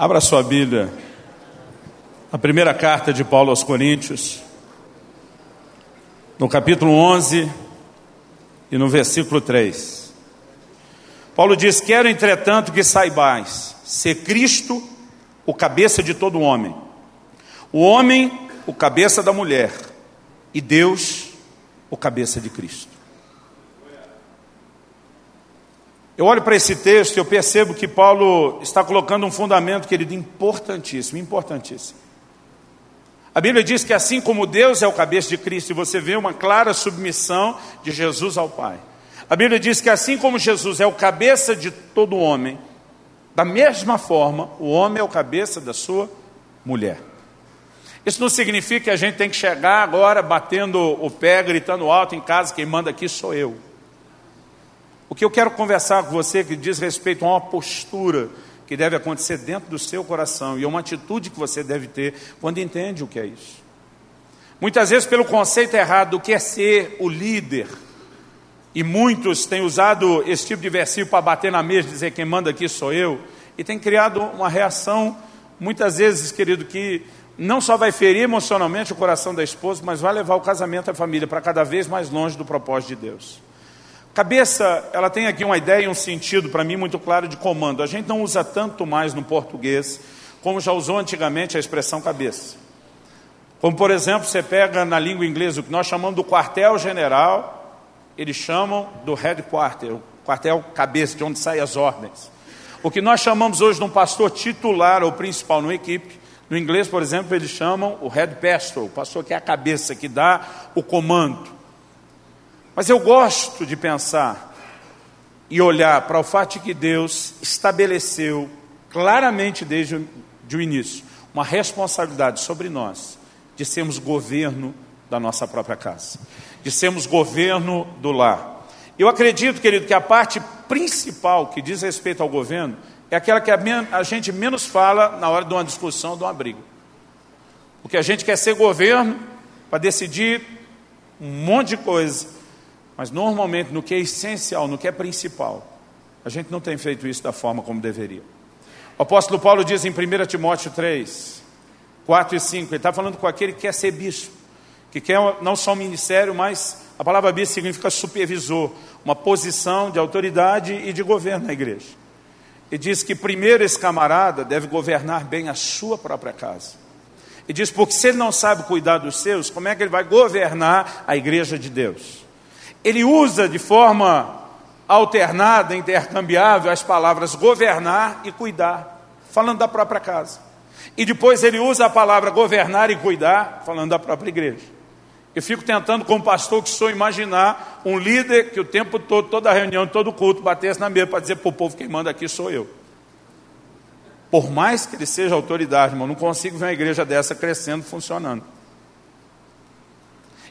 Abra sua Bíblia. A primeira carta de Paulo aos Coríntios, no capítulo 11 e no versículo 3. Paulo diz: Quero, entretanto, que saibais ser Cristo o cabeça de todo homem, o homem o cabeça da mulher, e Deus o cabeça de Cristo. Eu olho para esse texto e eu percebo que Paulo está colocando um fundamento, querido, importantíssimo, importantíssimo. A Bíblia diz que assim como Deus é o cabeça de Cristo, e você vê uma clara submissão de Jesus ao Pai. A Bíblia diz que assim como Jesus é o cabeça de todo homem, da mesma forma, o homem é o cabeça da sua mulher. Isso não significa que a gente tem que chegar agora batendo o pé, gritando alto em casa, quem manda aqui sou eu. O que eu quero conversar com você que diz respeito a uma postura que deve acontecer dentro do seu coração e uma atitude que você deve ter quando entende o que é isso. Muitas vezes, pelo conceito errado do que é ser o líder, e muitos têm usado esse tipo de versículo para bater na mesa e dizer quem manda aqui sou eu, e tem criado uma reação, muitas vezes, querido, que não só vai ferir emocionalmente o coração da esposa, mas vai levar o casamento e a família para cada vez mais longe do propósito de Deus. Cabeça, ela tem aqui uma ideia e um sentido para mim muito claro de comando. A gente não usa tanto mais no português como já usou antigamente a expressão cabeça. Como, por exemplo, você pega na língua inglesa o que nós chamamos do quartel-general, eles chamam do headquarter, o quartel cabeça, de onde saem as ordens. O que nós chamamos hoje de um pastor titular ou principal numa equipe, no inglês, por exemplo, eles chamam o head pastor, o pastor que é a cabeça, que dá o comando. Mas eu gosto de pensar e olhar para o fato de que Deus estabeleceu claramente desde o início uma responsabilidade sobre nós de sermos governo da nossa própria casa, de sermos governo do lar. Eu acredito, querido, que a parte principal que diz respeito ao governo é aquela que a gente menos fala na hora de uma discussão, de uma briga. Porque a gente quer ser governo para decidir um monte de coisa mas normalmente no que é essencial, no que é principal, a gente não tem feito isso da forma como deveria. O apóstolo Paulo diz em 1 Timóteo 3, 4 e 5, ele está falando com aquele que quer ser bispo, que quer não só um ministério, mas a palavra bispo significa supervisor, uma posição de autoridade e de governo na igreja. E diz que primeiro esse camarada deve governar bem a sua própria casa. E diz, porque se ele não sabe cuidar dos seus, como é que ele vai governar a igreja de Deus? Ele usa de forma alternada, intercambiável, as palavras governar e cuidar, falando da própria casa. E depois ele usa a palavra governar e cuidar, falando da própria igreja. Eu fico tentando, como pastor que sou, imaginar um líder que o tempo todo, toda reunião, todo culto, batesse na mesa para dizer para o povo: quem manda aqui sou eu. Por mais que ele seja autoridade, irmão, não consigo ver uma igreja dessa crescendo, funcionando.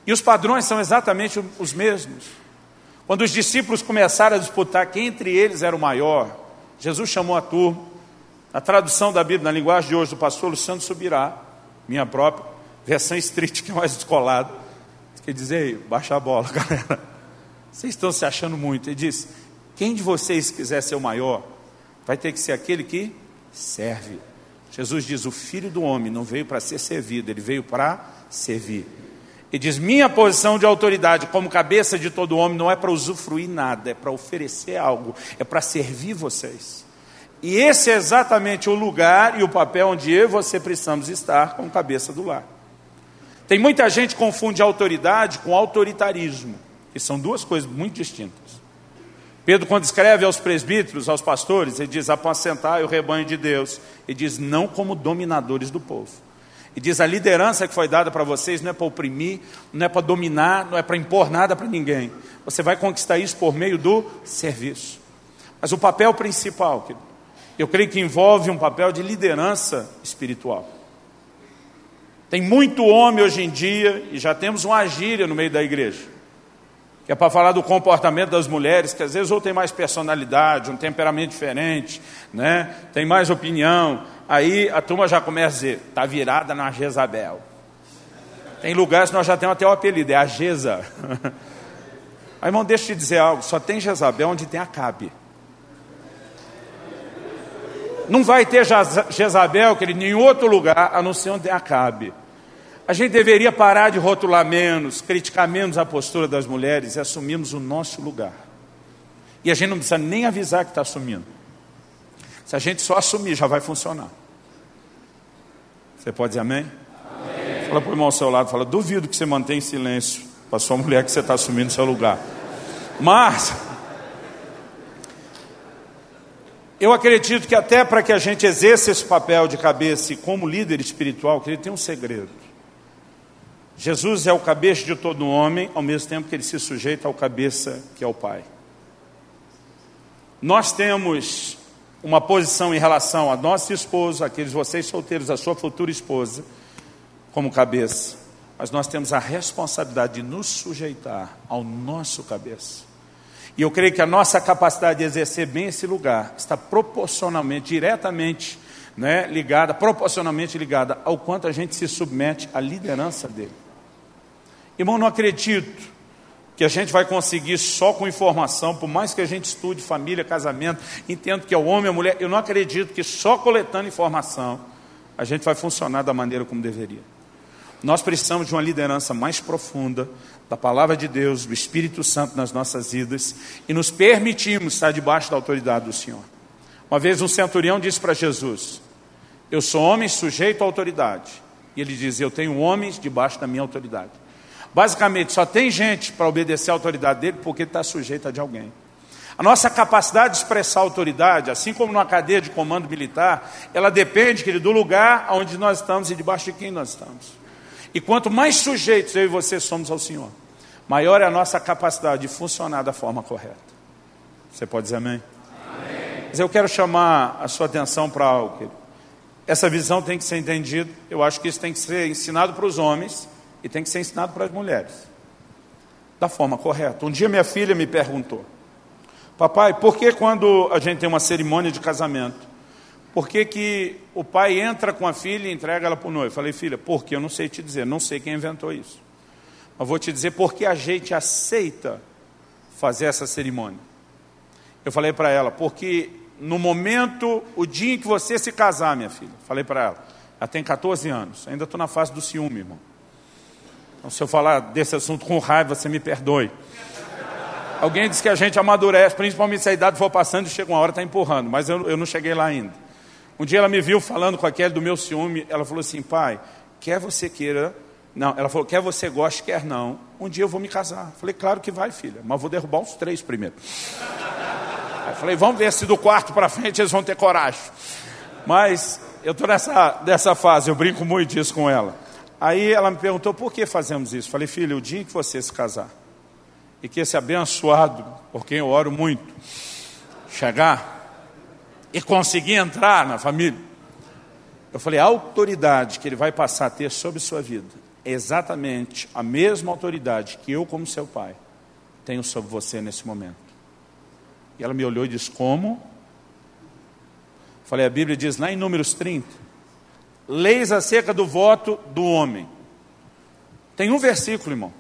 E os padrões são exatamente os mesmos. Quando os discípulos começaram a disputar quem entre eles era o maior, Jesus chamou a turma. A tradução da Bíblia na linguagem de hoje do pastor Luciano Subirá, minha própria, versão street que é mais descolada. Quer dizer, baixa a bola, galera. Vocês estão se achando muito. Ele disse: quem de vocês quiser ser o maior, vai ter que ser aquele que serve. Jesus diz: o filho do homem não veio para ser servido, ele veio para servir. E diz: Minha posição de autoridade como cabeça de todo homem não é para usufruir nada, é para oferecer algo, é para servir vocês. E esse é exatamente o lugar e o papel onde eu e você precisamos estar como cabeça do lar. Tem muita gente que confunde autoridade com autoritarismo, que são duas coisas muito distintas. Pedro, quando escreve aos presbíteros, aos pastores, ele diz: apacentai o rebanho de Deus, e diz: não como dominadores do povo. E diz: a liderança que foi dada para vocês não é para oprimir, não é para dominar, não é para impor nada para ninguém. Você vai conquistar isso por meio do serviço. Mas o papel principal, eu creio que envolve um papel de liderança espiritual. Tem muito homem hoje em dia, e já temos uma gíria no meio da igreja, que é para falar do comportamento das mulheres, que às vezes ou tem mais personalidade, um temperamento diferente, né? tem mais opinião, Aí a turma já começa a dizer, está virada na Jezabel. Tem lugares que nós já temos até o apelido, é a Jeza. Aí, irmão, deixa eu te dizer algo, só tem Jezabel onde tem Acabe. Não vai ter Jezabel, que ele em outro lugar, a não ser onde Acabe. A gente deveria parar de rotular menos, criticar menos a postura das mulheres e assumirmos o nosso lugar. E a gente não precisa nem avisar que está assumindo. Se a gente só assumir, já vai funcionar. Você pode dizer amém? amém. Fala para o irmão ao seu lado, fala, duvido que você mantenha silêncio para sua mulher que você está assumindo seu lugar. Mas, eu acredito que até para que a gente exerça esse papel de cabeça e como líder espiritual, que ele tem um segredo. Jesus é o cabeça de todo homem, ao mesmo tempo que ele se sujeita ao cabeça que é o Pai. Nós temos uma posição em relação a nosso esposo, aqueles vocês solteiros, a sua futura esposa, como cabeça. Mas nós temos a responsabilidade de nos sujeitar ao nosso cabeça. E eu creio que a nossa capacidade de exercer bem esse lugar está proporcionalmente, diretamente né, ligada, proporcionalmente ligada ao quanto a gente se submete à liderança dele. Irmão, não acredito que a gente vai conseguir só com informação, por mais que a gente estude família, casamento, entendo que é o homem, a mulher, eu não acredito que só coletando informação a gente vai funcionar da maneira como deveria. Nós precisamos de uma liderança mais profunda da palavra de Deus, do Espírito Santo nas nossas vidas e nos permitirmos estar debaixo da autoridade do Senhor. Uma vez um centurião disse para Jesus: Eu sou homem sujeito à autoridade. E ele diz: Eu tenho homens debaixo da minha autoridade. Basicamente, só tem gente para obedecer à autoridade dele porque está sujeita de alguém. A nossa capacidade de expressar autoridade, assim como numa cadeia de comando militar, ela depende, querido, do lugar onde nós estamos e debaixo de quem nós estamos. E quanto mais sujeitos eu e você somos ao Senhor, maior é a nossa capacidade de funcionar da forma correta. Você pode dizer amém? amém. Mas eu quero chamar a sua atenção para algo. Querido. Essa visão tem que ser entendida. Eu acho que isso tem que ser ensinado para os homens e tem que ser ensinado para as mulheres, da forma correta. Um dia minha filha me perguntou, papai, por que quando a gente tem uma cerimônia de casamento, por que, que o pai entra com a filha e entrega ela para o noivo? Falei, filha, porque eu não sei te dizer, não sei quem inventou isso. Mas vou te dizer porque a gente aceita fazer essa cerimônia. Eu falei para ela, porque no momento, o dia em que você se casar, minha filha, falei para ela, ela tem 14 anos, ainda estou na fase do ciúme, irmão. Então, se eu falar desse assunto com raiva, você me perdoe. Alguém disse que a gente amadurece, principalmente se a idade for passando e chega uma hora está empurrando, mas eu, eu não cheguei lá ainda. Um dia ela me viu falando com aquele do meu ciúme, ela falou assim, pai, quer você queira, não, ela falou, quer você goste, quer não, um dia eu vou me casar. Falei, claro que vai, filha, mas vou derrubar os três primeiro. Aí falei, vamos ver se do quarto para frente eles vão ter coragem. Mas eu estou nessa, nessa fase, eu brinco muito disso com ela. Aí ela me perguntou por que fazemos isso. Falei, filho, o dia em que você se casar e que esse abençoado, por quem eu oro muito, chegar e conseguir entrar na família, eu falei, a autoridade que ele vai passar a ter sobre sua vida é exatamente a mesma autoridade que eu, como seu pai, tenho sobre você nesse momento. E ela me olhou e disse, como? Falei, a Bíblia diz lá em Números 30, leis acerca do voto do homem. Tem um versículo, irmão,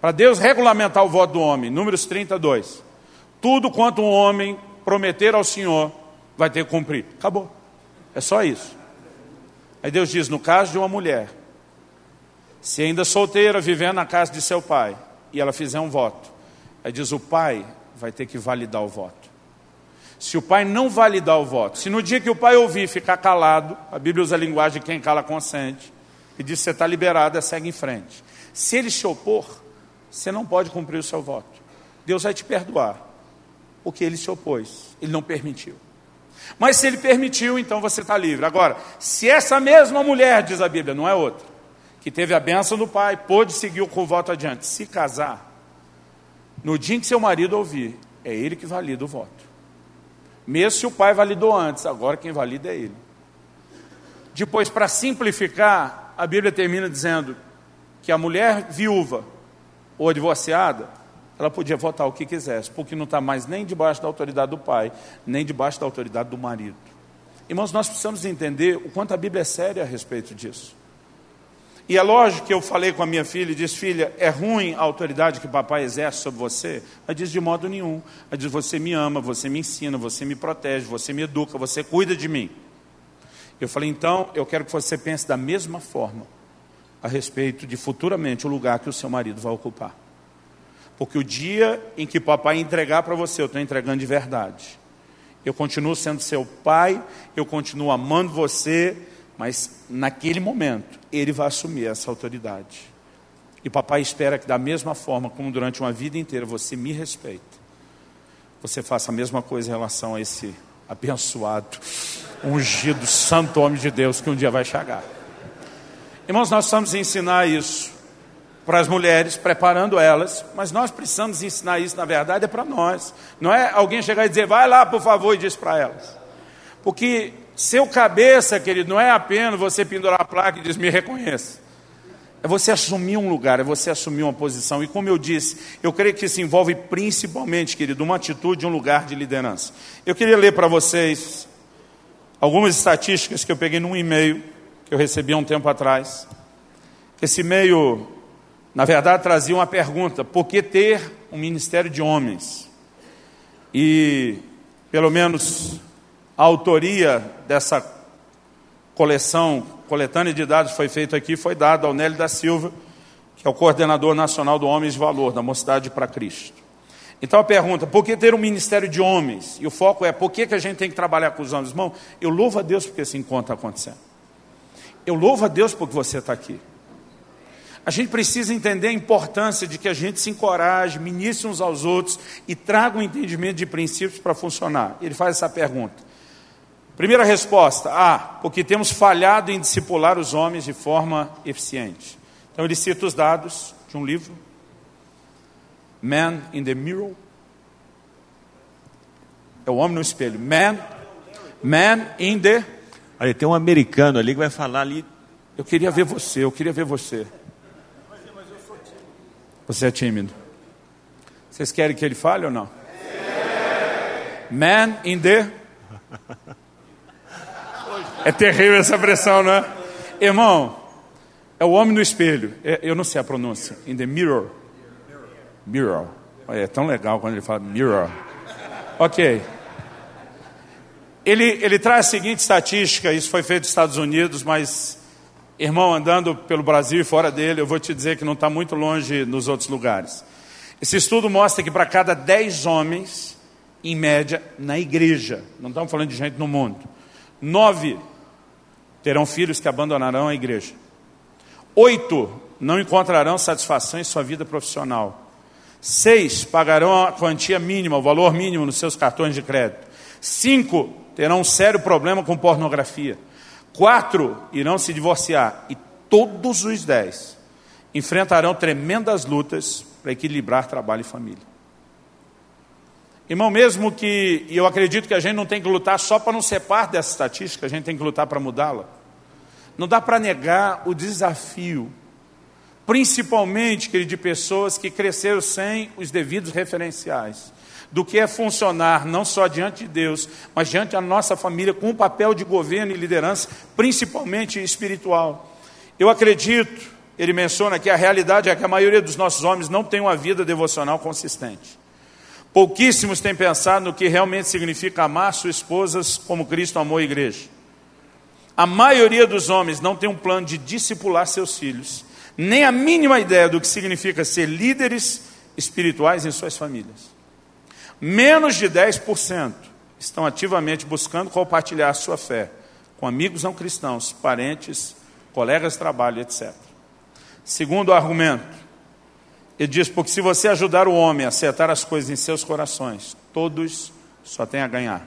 para Deus regulamentar o voto do homem, Números 32. Tudo quanto um homem prometer ao Senhor, vai ter que cumprir. Acabou. É só isso. Aí Deus diz: no caso de uma mulher, se ainda solteira, vivendo na casa de seu pai, e ela fizer um voto, aí diz: o pai vai ter que validar o voto. Se o pai não validar o voto, se no dia que o pai ouvir ficar calado, a Bíblia usa a linguagem quem cala consente, e diz você está liberado, segue em frente. Se ele se opor, você não pode cumprir o seu voto. Deus vai te perdoar, porque ele se opôs, ele não permitiu. Mas se ele permitiu, então você está livre. Agora, se essa mesma mulher, diz a Bíblia, não é outra, que teve a bênção do pai, pôde seguir com o voto adiante, se casar, no dia em que seu marido ouvir, é ele que valida o voto. Mesmo se o pai validou antes, agora quem valida é ele. Depois, para simplificar, a Bíblia termina dizendo que a mulher viúva ou divorciada, ela podia votar o que quisesse, porque não está mais nem debaixo da autoridade do pai, nem debaixo da autoridade do marido. Irmãos, nós precisamos entender o quanto a Bíblia é séria a respeito disso. E é lógico que eu falei com a minha filha e disse, filha, é ruim a autoridade que papai exerce sobre você? Ela diz, de modo nenhum. Ela diz, você me ama, você me ensina, você me protege, você me educa, você cuida de mim. Eu falei, então, eu quero que você pense da mesma forma a respeito de futuramente o lugar que o seu marido vai ocupar. Porque o dia em que papai entregar para você, eu estou entregando de verdade. Eu continuo sendo seu pai, eu continuo amando você, mas naquele momento ele vai assumir essa autoridade. E papai espera que da mesma forma como durante uma vida inteira você me respeita, você faça a mesma coisa em relação a esse abençoado, ungido, santo homem de Deus que um dia vai chegar. Irmãos, nós precisamos ensinar isso para as mulheres, preparando elas, mas nós precisamos ensinar isso, na verdade, é para nós. Não é alguém chegar e dizer, vai lá, por favor, e diz para elas. Porque seu cabeça, querido, não é apenas você pendurar a placa e dizer, me reconheça. É você assumir um lugar, é você assumir uma posição. E como eu disse, eu creio que isso envolve principalmente, querido, uma atitude, um lugar de liderança. Eu queria ler para vocês algumas estatísticas que eu peguei num e-mail que eu recebi há um tempo atrás. Esse e-mail na verdade, trazia uma pergunta: por que ter um ministério de homens? E, pelo menos, a autoria dessa coleção, coletânea de dados foi feita aqui, foi dada ao Nélio da Silva, que é o coordenador nacional do Homens de Valor, da Mocidade para Cristo. Então a pergunta, por que ter um ministério de homens? E o foco é, por que, que a gente tem que trabalhar com os homens? Irmão, eu louvo a Deus porque esse encontro está acontecendo. Eu louvo a Deus porque você está aqui. A gente precisa entender a importância de que a gente se encoraje, ministre uns aos outros e traga um entendimento de princípios para funcionar. Ele faz essa pergunta. Primeira resposta: ah, porque temos falhado em discipular os homens de forma eficiente. Então ele cita os dados de um livro, Man in the Mirror. É o homem no espelho. Man, man in the. Olha, tem um americano ali que vai falar ali. Eu queria ver você, eu queria ver você. Você é tímido. Vocês querem que ele fale ou não? Man in the. É terrível essa pressão, não é? Irmão, é o homem no espelho. É, eu não sei a pronúncia. In the mirror. Mirror. É tão legal quando ele fala mirror. Ok. Ele, ele traz a seguinte estatística: isso foi feito nos Estados Unidos, mas Irmão, andando pelo Brasil e fora dele, eu vou te dizer que não está muito longe nos outros lugares. Esse estudo mostra que para cada 10 homens, em média, na igreja, não estamos falando de gente no mundo, nove terão filhos que abandonarão a igreja. Oito não encontrarão satisfação em sua vida profissional. Seis pagarão a quantia mínima, o valor mínimo nos seus cartões de crédito. Cinco terão um sério problema com pornografia. Quatro irão se divorciar e todos os dez enfrentarão tremendas lutas para equilibrar trabalho e família. Irmão, mesmo que, e eu acredito que a gente não tem que lutar só para não ser parte dessa estatística, a gente tem que lutar para mudá-la. Não dá para negar o desafio, principalmente, querido, de pessoas que cresceram sem os devidos referenciais do que é funcionar não só diante de Deus, mas diante da nossa família, com um papel de governo e liderança, principalmente espiritual. Eu acredito, ele menciona que a realidade é que a maioria dos nossos homens não tem uma vida devocional consistente. Pouquíssimos têm pensado no que realmente significa amar suas esposas como Cristo amou a igreja. A maioria dos homens não tem um plano de discipular seus filhos, nem a mínima ideia do que significa ser líderes espirituais em suas famílias. Menos de 10% estão ativamente buscando compartilhar sua fé com amigos não cristãos, parentes, colegas de trabalho, etc. Segundo argumento, ele diz: porque se você ajudar o homem a acertar as coisas em seus corações, todos só têm a ganhar.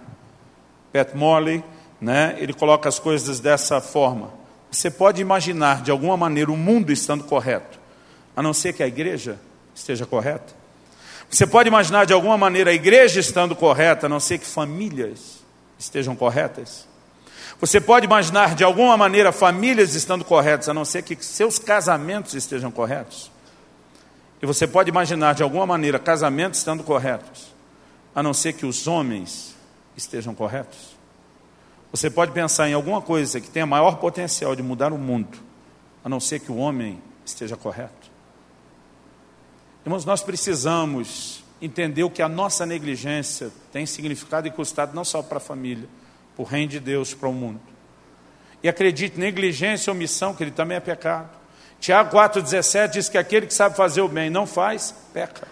Pat Morley, né, ele coloca as coisas dessa forma. Você pode imaginar de alguma maneira o mundo estando correto, a não ser que a igreja esteja correta? Você pode imaginar de alguma maneira a igreja estando correta, a não ser que famílias estejam corretas? Você pode imaginar de alguma maneira famílias estando corretas, a não ser que seus casamentos estejam corretos? E você pode imaginar de alguma maneira casamentos estando corretos, a não ser que os homens estejam corretos? Você pode pensar em alguma coisa que tenha maior potencial de mudar o mundo, a não ser que o homem esteja correto. Irmãos, nós precisamos entender o que a nossa negligência tem significado e custado não só para a família, para o reino de Deus, para o mundo. E acredite, negligência e omissão, que ele também é pecado. Tiago 4,17 diz que aquele que sabe fazer o bem não faz, peca.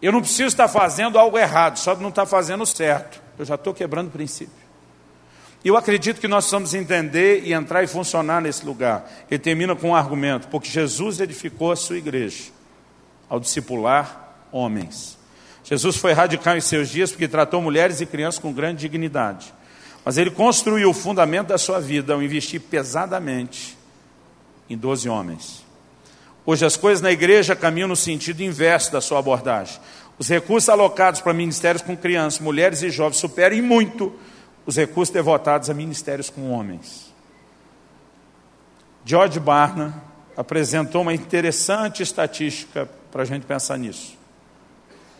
Eu não preciso estar fazendo algo errado, só não estar fazendo certo. Eu já estou quebrando o princípio. E eu acredito que nós precisamos entender e entrar e funcionar nesse lugar. Ele termina com um argumento, porque Jesus edificou a sua igreja ao discipular homens. Jesus foi radical em seus dias porque tratou mulheres e crianças com grande dignidade. Mas ele construiu o fundamento da sua vida ao investir pesadamente em 12 homens. Hoje as coisas na igreja caminham no sentido inverso da sua abordagem. Os recursos alocados para ministérios com crianças, mulheres e jovens superam em muito os recursos devotados a ministérios com homens. George Barna apresentou uma interessante estatística para a gente pensar nisso.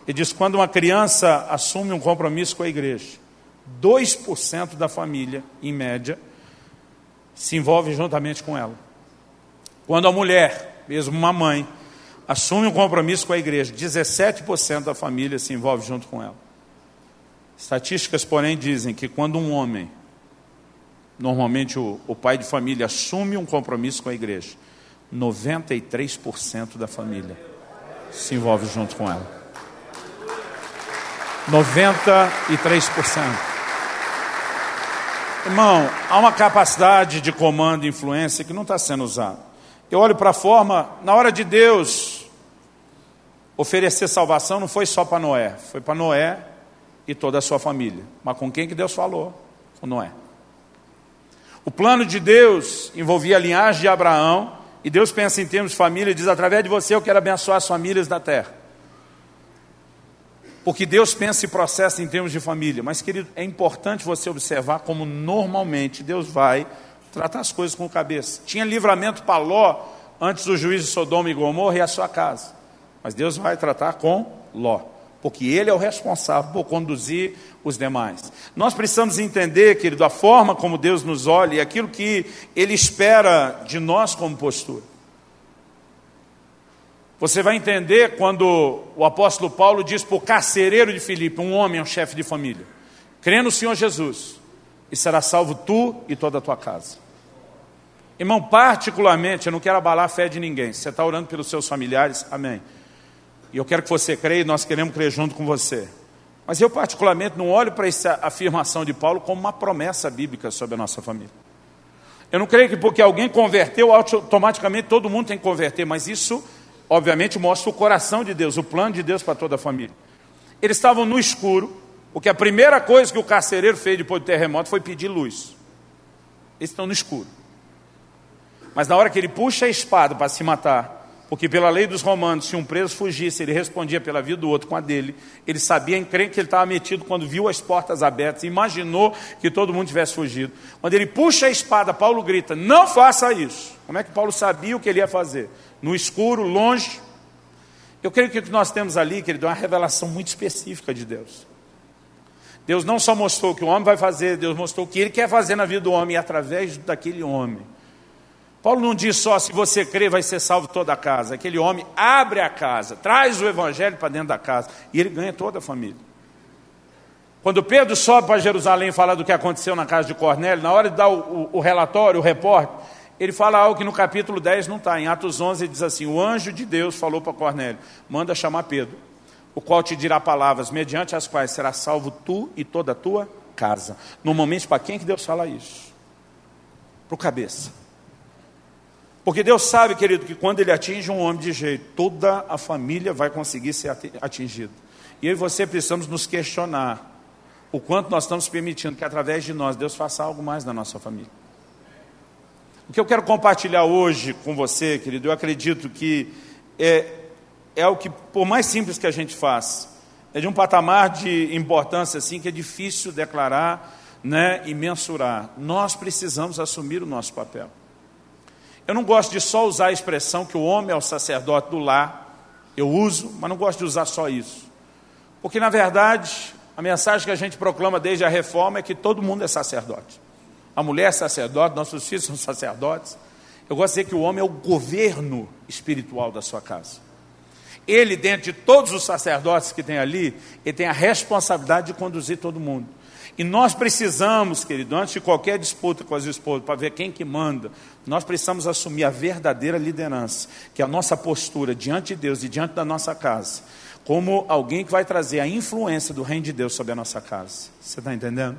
Ele diz quando uma criança assume um compromisso com a igreja, 2% da família, em média, se envolve juntamente com ela. Quando a mulher, mesmo uma mãe, assume um compromisso com a igreja, 17% da família se envolve junto com ela. Estatísticas, porém, dizem que quando um homem, normalmente o, o pai de família, assume um compromisso com a igreja, 93% da família se envolve junto com ela. 93%. Irmão, há uma capacidade de comando e influência que não está sendo usada. Eu olho para a forma, na hora de Deus oferecer salvação, não foi só para Noé, foi para Noé e toda a sua família. Mas com quem que Deus falou? Com Noé. O plano de Deus envolvia a linhagem de Abraão, e Deus pensa em termos de família e diz: através de você eu quero abençoar as famílias da terra. Porque Deus pensa e processa em termos de família. Mas, querido, é importante você observar como normalmente Deus vai tratar as coisas com cabeça. Tinha livramento para Ló antes do juízo de Sodoma e Gomorra e a sua casa. Mas Deus vai tratar com Ló, porque ele é o responsável por conduzir os demais. Nós precisamos entender, querido, a forma como Deus nos olha e aquilo que Ele espera de nós como postura. Você vai entender quando o apóstolo Paulo diz para o carcereiro de Filipe, um homem, um chefe de família: crê no Senhor Jesus e será salvo tu e toda a tua casa. Irmão, particularmente, eu não quero abalar a fé de ninguém. Você está orando pelos seus familiares, amém. E eu quero que você creia e nós queremos crer junto com você. Mas eu, particularmente, não olho para essa afirmação de Paulo como uma promessa bíblica sobre a nossa família. Eu não creio que porque alguém converteu, automaticamente todo mundo tem que converter, mas isso obviamente mostra o coração de Deus, o plano de Deus para toda a família. Eles estavam no escuro, porque a primeira coisa que o carcereiro fez depois do terremoto foi pedir luz. Eles estão no escuro. Mas na hora que ele puxa a espada para se matar, porque pela lei dos romanos, se um preso fugisse, ele respondia pela vida do outro com a dele. Ele sabia, crer que ele estava metido quando viu as portas abertas, imaginou que todo mundo tivesse fugido. Quando ele puxa a espada, Paulo grita: Não faça isso. Como é que Paulo sabia o que ele ia fazer? no escuro, longe. Eu creio que o que nós temos ali, querido, é uma revelação muito específica de Deus. Deus não só mostrou o que o homem vai fazer, Deus mostrou o que ele quer fazer na vida do homem através daquele homem. Paulo não diz só se você crer vai ser salvo toda a casa. Aquele homem abre a casa, traz o evangelho para dentro da casa e ele ganha toda a família. Quando Pedro sobe para Jerusalém falar do que aconteceu na casa de Cornélio, na hora de dar o, o, o relatório, o repórter, ele fala algo que no capítulo 10 não está. Em Atos 11 ele diz assim: O anjo de Deus falou para Cornélio: Manda chamar Pedro, o qual te dirá palavras, mediante as quais será salvo tu e toda a tua casa. Normalmente, para quem que Deus fala isso? Para o cabeça. Porque Deus sabe, querido, que quando Ele atinge um homem de jeito, toda a família vai conseguir ser atingida. E eu e você precisamos nos questionar o quanto nós estamos permitindo que através de nós Deus faça algo mais na nossa família. O que eu quero compartilhar hoje com você, querido, eu acredito que é, é o que, por mais simples que a gente faz, é de um patamar de importância assim que é difícil declarar né, e mensurar. Nós precisamos assumir o nosso papel. Eu não gosto de só usar a expressão que o homem é o sacerdote do lar. Eu uso, mas não gosto de usar só isso. Porque, na verdade, a mensagem que a gente proclama desde a reforma é que todo mundo é sacerdote a mulher é sacerdote, nossos filhos são sacerdotes. Eu gosto de dizer que o homem é o governo espiritual da sua casa. Ele, dentro de todos os sacerdotes que tem ali, ele tem a responsabilidade de conduzir todo mundo. E nós precisamos, querido, antes de qualquer disputa com as esposas, para ver quem que manda, nós precisamos assumir a verdadeira liderança, que é a nossa postura diante de Deus e diante da nossa casa, como alguém que vai trazer a influência do reino de Deus sobre a nossa casa. Você está entendendo?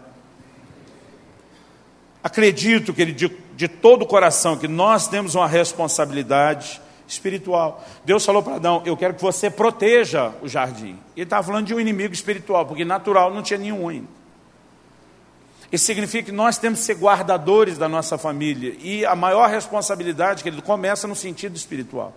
Acredito, que de, de todo o coração, que nós temos uma responsabilidade espiritual. Deus falou para Adão: Eu quero que você proteja o jardim. Ele estava falando de um inimigo espiritual, porque natural não tinha nenhum ainda. Isso significa que nós temos que ser guardadores da nossa família. E a maior responsabilidade, que ele começa no sentido espiritual.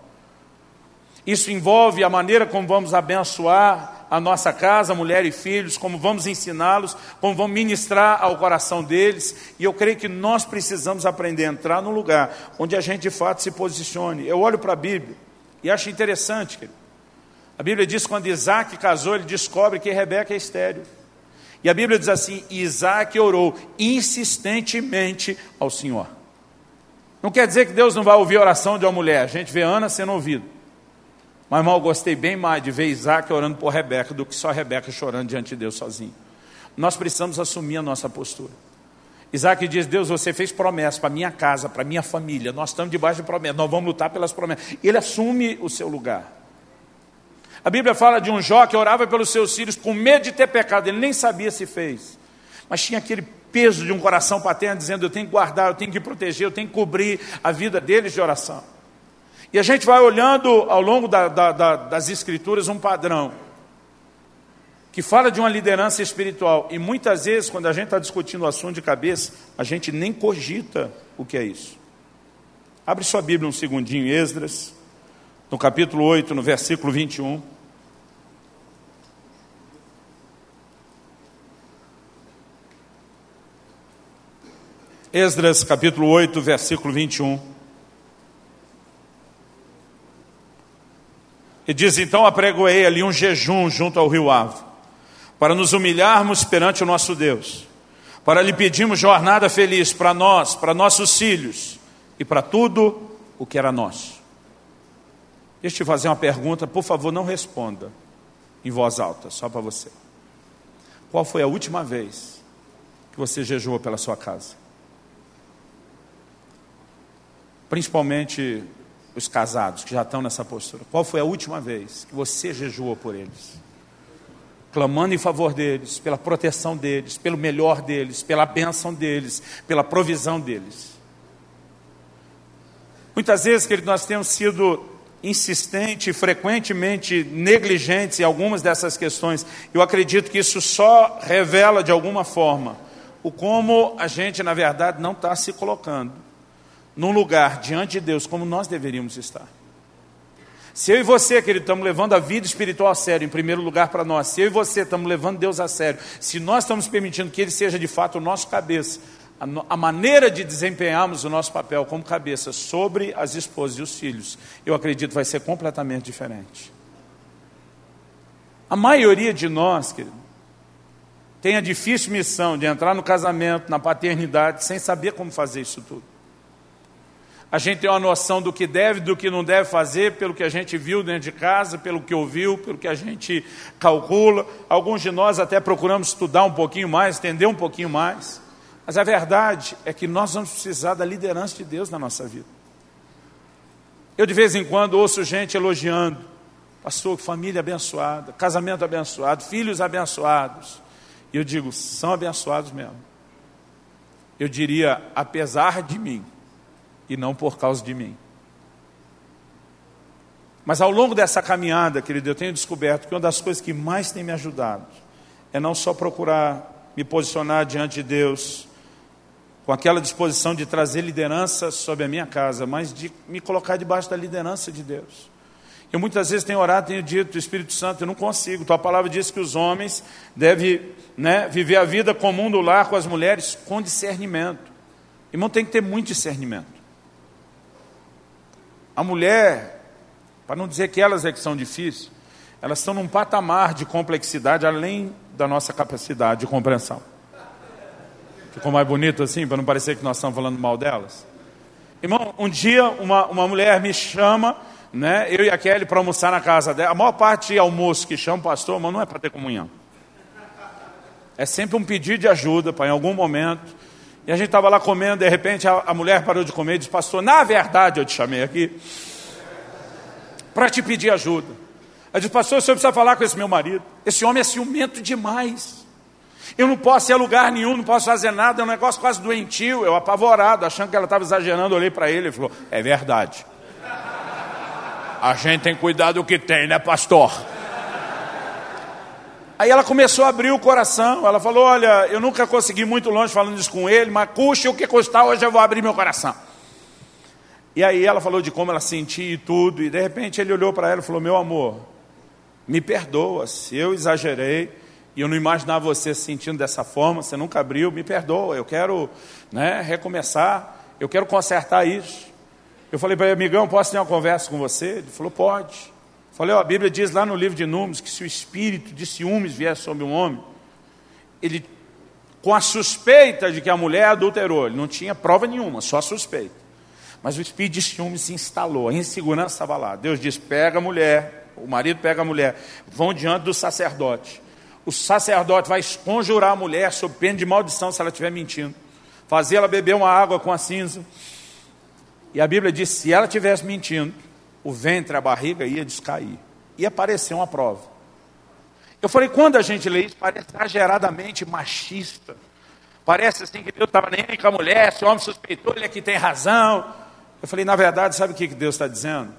Isso envolve a maneira como vamos abençoar a nossa casa, mulher e filhos, como vamos ensiná-los, como vamos ministrar ao coração deles. E eu creio que nós precisamos aprender a entrar num lugar onde a gente de fato se posicione. Eu olho para a Bíblia e acho interessante. Querido. A Bíblia diz que quando Isaac casou, ele descobre que Rebeca é estéreo. E a Bíblia diz assim: Isaac orou insistentemente ao Senhor. Não quer dizer que Deus não vai ouvir a oração de uma mulher, a gente vê Ana sendo ouvido. Mas, irmão, eu gostei bem mais de ver Isaac orando por Rebeca do que só Rebeca chorando diante de Deus sozinho. Nós precisamos assumir a nossa postura. Isaac diz: Deus, você fez promessa para minha casa, para minha família. Nós estamos debaixo de promessa, nós vamos lutar pelas promessas. Ele assume o seu lugar. A Bíblia fala de um Jó que orava pelos seus filhos com medo de ter pecado, ele nem sabia se fez, mas tinha aquele peso de um coração paterno dizendo: Eu tenho que guardar, eu tenho que proteger, eu tenho que cobrir a vida deles de oração. E a gente vai olhando ao longo da, da, da, das Escrituras um padrão que fala de uma liderança espiritual. E muitas vezes, quando a gente está discutindo o assunto de cabeça, a gente nem cogita o que é isso. Abre sua Bíblia um segundinho, Esdras no capítulo 8, no versículo 21. Esdras, capítulo 8, versículo 21. E diz: Então apregoei ali um jejum junto ao rio Avo, para nos humilharmos perante o nosso Deus, para lhe pedirmos jornada feliz para nós, para nossos filhos e para tudo o que era nosso. Deixa eu te fazer uma pergunta, por favor, não responda em voz alta, só para você. Qual foi a última vez que você jejuou pela sua casa? Principalmente os casados que já estão nessa postura. Qual foi a última vez que você jejuou por eles? Clamando em favor deles, pela proteção deles, pelo melhor deles, pela bênção deles, pela provisão deles. Muitas vezes, querido, nós temos sido insistente, frequentemente negligentes em algumas dessas questões. Eu acredito que isso só revela de alguma forma o como a gente, na verdade, não está se colocando num lugar diante de Deus como nós deveríamos estar. Se eu e você, querido, estamos levando a vida espiritual a sério, em primeiro lugar para nós, se eu e você estamos levando Deus a sério, se nós estamos permitindo que Ele seja de fato o nosso cabeça, a, maneira de desempenharmos o nosso papel como cabeça sobre as esposas e os filhos, eu acredito vai ser completamente diferente. A maioria de nós, querido, tem a difícil missão de entrar no casamento, na paternidade, sem saber como fazer isso tudo. A gente tem uma noção do que deve, do que não deve fazer, pelo que a gente viu dentro de casa, pelo que ouviu, pelo que a gente calcula. Alguns de nós até procuramos estudar um pouquinho mais, entender um pouquinho mais. Mas a verdade é que nós vamos precisar da liderança de Deus na nossa vida. Eu de vez em quando ouço gente elogiando, pastor, família abençoada, casamento abençoado, filhos abençoados. E eu digo, são abençoados mesmo. Eu diria, apesar de mim, e não por causa de mim. Mas ao longo dessa caminhada, querido, eu tenho descoberto que uma das coisas que mais tem me ajudado é não só procurar me posicionar diante de Deus com aquela disposição de trazer liderança sobre a minha casa, mas de me colocar debaixo da liderança de Deus. Eu muitas vezes tenho orado, tenho dito, Espírito Santo, eu não consigo. Tua palavra diz que os homens devem né, viver a vida comum do lar com as mulheres com discernimento. Irmão, tem que ter muito discernimento. A mulher, para não dizer que elas é que são difíceis, elas estão num patamar de complexidade além da nossa capacidade de compreensão. Ficou mais bonito assim, para não parecer que nós estamos falando mal delas? Irmão, um dia uma, uma mulher me chama, né, eu e a Kelly para almoçar na casa dela. A maior parte de almoço que chama o pastor, mas não é para ter comunhão. É sempre um pedido de ajuda, para em algum momento. E a gente estava lá comendo, de repente a, a mulher parou de comer e disse, pastor, na verdade eu te chamei aqui para te pedir ajuda. Eu disse, pastor, o senhor precisa falar com esse meu marido. Esse homem é ciumento demais. Eu não posso ir a lugar nenhum, não posso fazer nada, é um negócio quase doentio. Eu apavorado, achando que ela estava exagerando, olhei para ele e falou: É verdade. A gente tem cuidado do que tem, né, pastor? Aí ela começou a abrir o coração. Ela falou: Olha, eu nunca consegui muito longe falando isso com ele, mas custe o que custar, hoje eu vou abrir meu coração. E aí ela falou de como ela sentia e tudo. E de repente ele olhou para ela e falou: Meu amor, me perdoa se eu exagerei e eu não imaginava você se sentindo dessa forma. Você nunca abriu, me perdoa. Eu quero né, recomeçar, eu quero consertar isso. Eu falei para ele, amigão, posso ter uma conversa com você? Ele falou: Pode. Falei, ó, a Bíblia diz lá no livro de Números que se o espírito de ciúmes vier sobre um homem, ele, com a suspeita de que a mulher adulterou, ele não tinha prova nenhuma, só suspeita. Mas o espírito de ciúmes se instalou, a insegurança estava lá. Deus diz: pega a mulher, o marido pega a mulher, vão diante do sacerdote. O sacerdote vai conjurar a mulher sob pena de maldição se ela estiver mentindo, fazer ela beber uma água com a cinza. E a Bíblia diz: se ela estivesse mentindo, o ventre, a barriga ia descair. Ia aparecer uma prova. Eu falei, quando a gente lê isso, parece exageradamente machista. Parece assim que Deus estava nem com a mulher, se o homem suspeitou, ele é que tem razão. Eu falei, na verdade, sabe o que Deus está dizendo?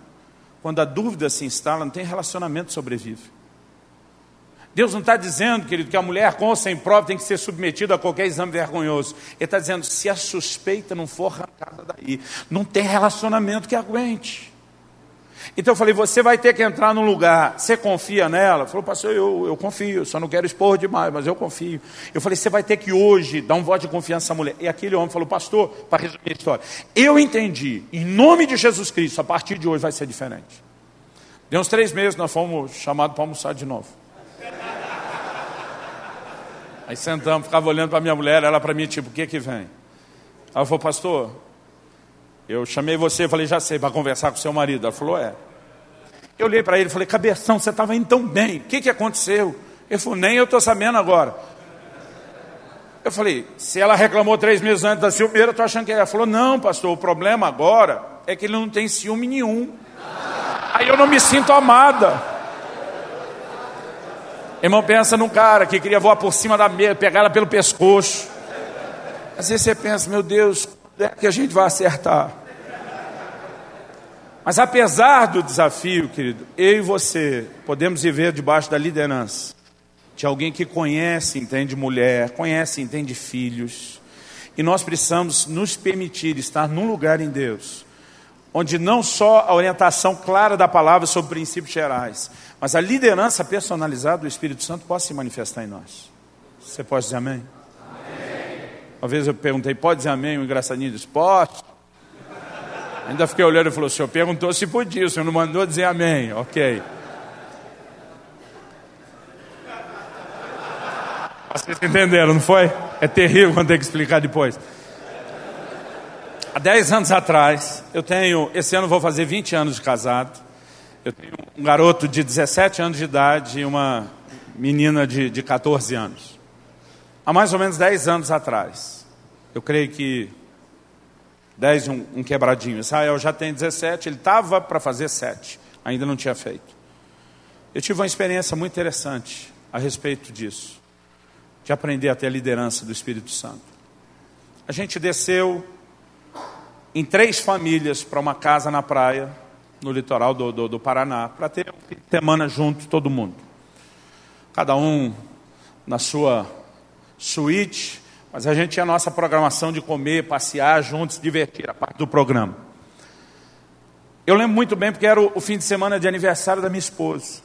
Quando a dúvida se instala, não tem relacionamento sobrevive. Deus não está dizendo, querido, que a mulher com ou sem prova tem que ser submetida a qualquer exame vergonhoso. Ele está dizendo, se a suspeita não for arrancada daí, não tem relacionamento que aguente. Então eu falei, você vai ter que entrar num lugar, você confia nela? Falou, pastor, eu, eu confio, só não quero expor demais, mas eu confio. Eu falei, você vai ter que hoje dar um voto de confiança à mulher. E aquele homem falou, pastor, para resumir a história, eu entendi, em nome de Jesus Cristo, a partir de hoje vai ser diferente. Deu uns três meses, nós fomos chamados para almoçar de novo. Aí sentamos, ficava olhando para minha mulher, ela para mim, tipo, o que que vem? Ela falou, pastor, eu chamei você, falei, já sei, para conversar com seu marido. Ela falou, é. Eu olhei para ele e falei, cabeção, você estava indo tão bem, o que, que aconteceu? Ele falou, nem eu estou sabendo agora. Eu falei, se ela reclamou três meses antes da ciumeira, estou achando que ela falou, não, pastor, o problema agora é que ele não tem ciúme nenhum. Aí eu não me sinto amada. Irmão, pensa num cara que queria voar por cima da mesa, pegar ela pelo pescoço. Às vezes você pensa, meu Deus, é que a gente vai acertar? Mas apesar do desafio, querido, eu e você podemos viver debaixo da liderança de alguém que conhece, entende mulher, conhece, entende filhos. E nós precisamos nos permitir estar num lugar em Deus, onde não só a orientação clara da palavra sobre princípios gerais, mas a liderança personalizada do Espírito Santo possa se manifestar em nós. Você pode dizer amém? Uma vez eu perguntei, pode dizer amém? O engraçadinho disse, pode. Ainda fiquei olhando e falou: o senhor perguntou se podia, o senhor não mandou dizer amém. Ok. Vocês entenderam, não foi? É terrível quando tem que explicar depois. Há 10 anos atrás, eu tenho, esse ano vou fazer 20 anos de casado. Eu tenho um garoto de 17 anos de idade e uma menina de, de 14 anos. Há mais ou menos 10 anos atrás. Eu creio que 10 um, um quebradinho. Israel já tem 17, ele estava para fazer 7, ainda não tinha feito. Eu tive uma experiência muito interessante a respeito disso, de aprender a ter a liderança do Espírito Santo. A gente desceu em três famílias para uma casa na praia, no litoral do, do, do Paraná, para ter um de semana junto, todo mundo. Cada um na sua suíte, mas a gente tinha a nossa programação de comer, passear juntos, divertir, a parte do programa. Eu lembro muito bem porque era o, o fim de semana de aniversário da minha esposa.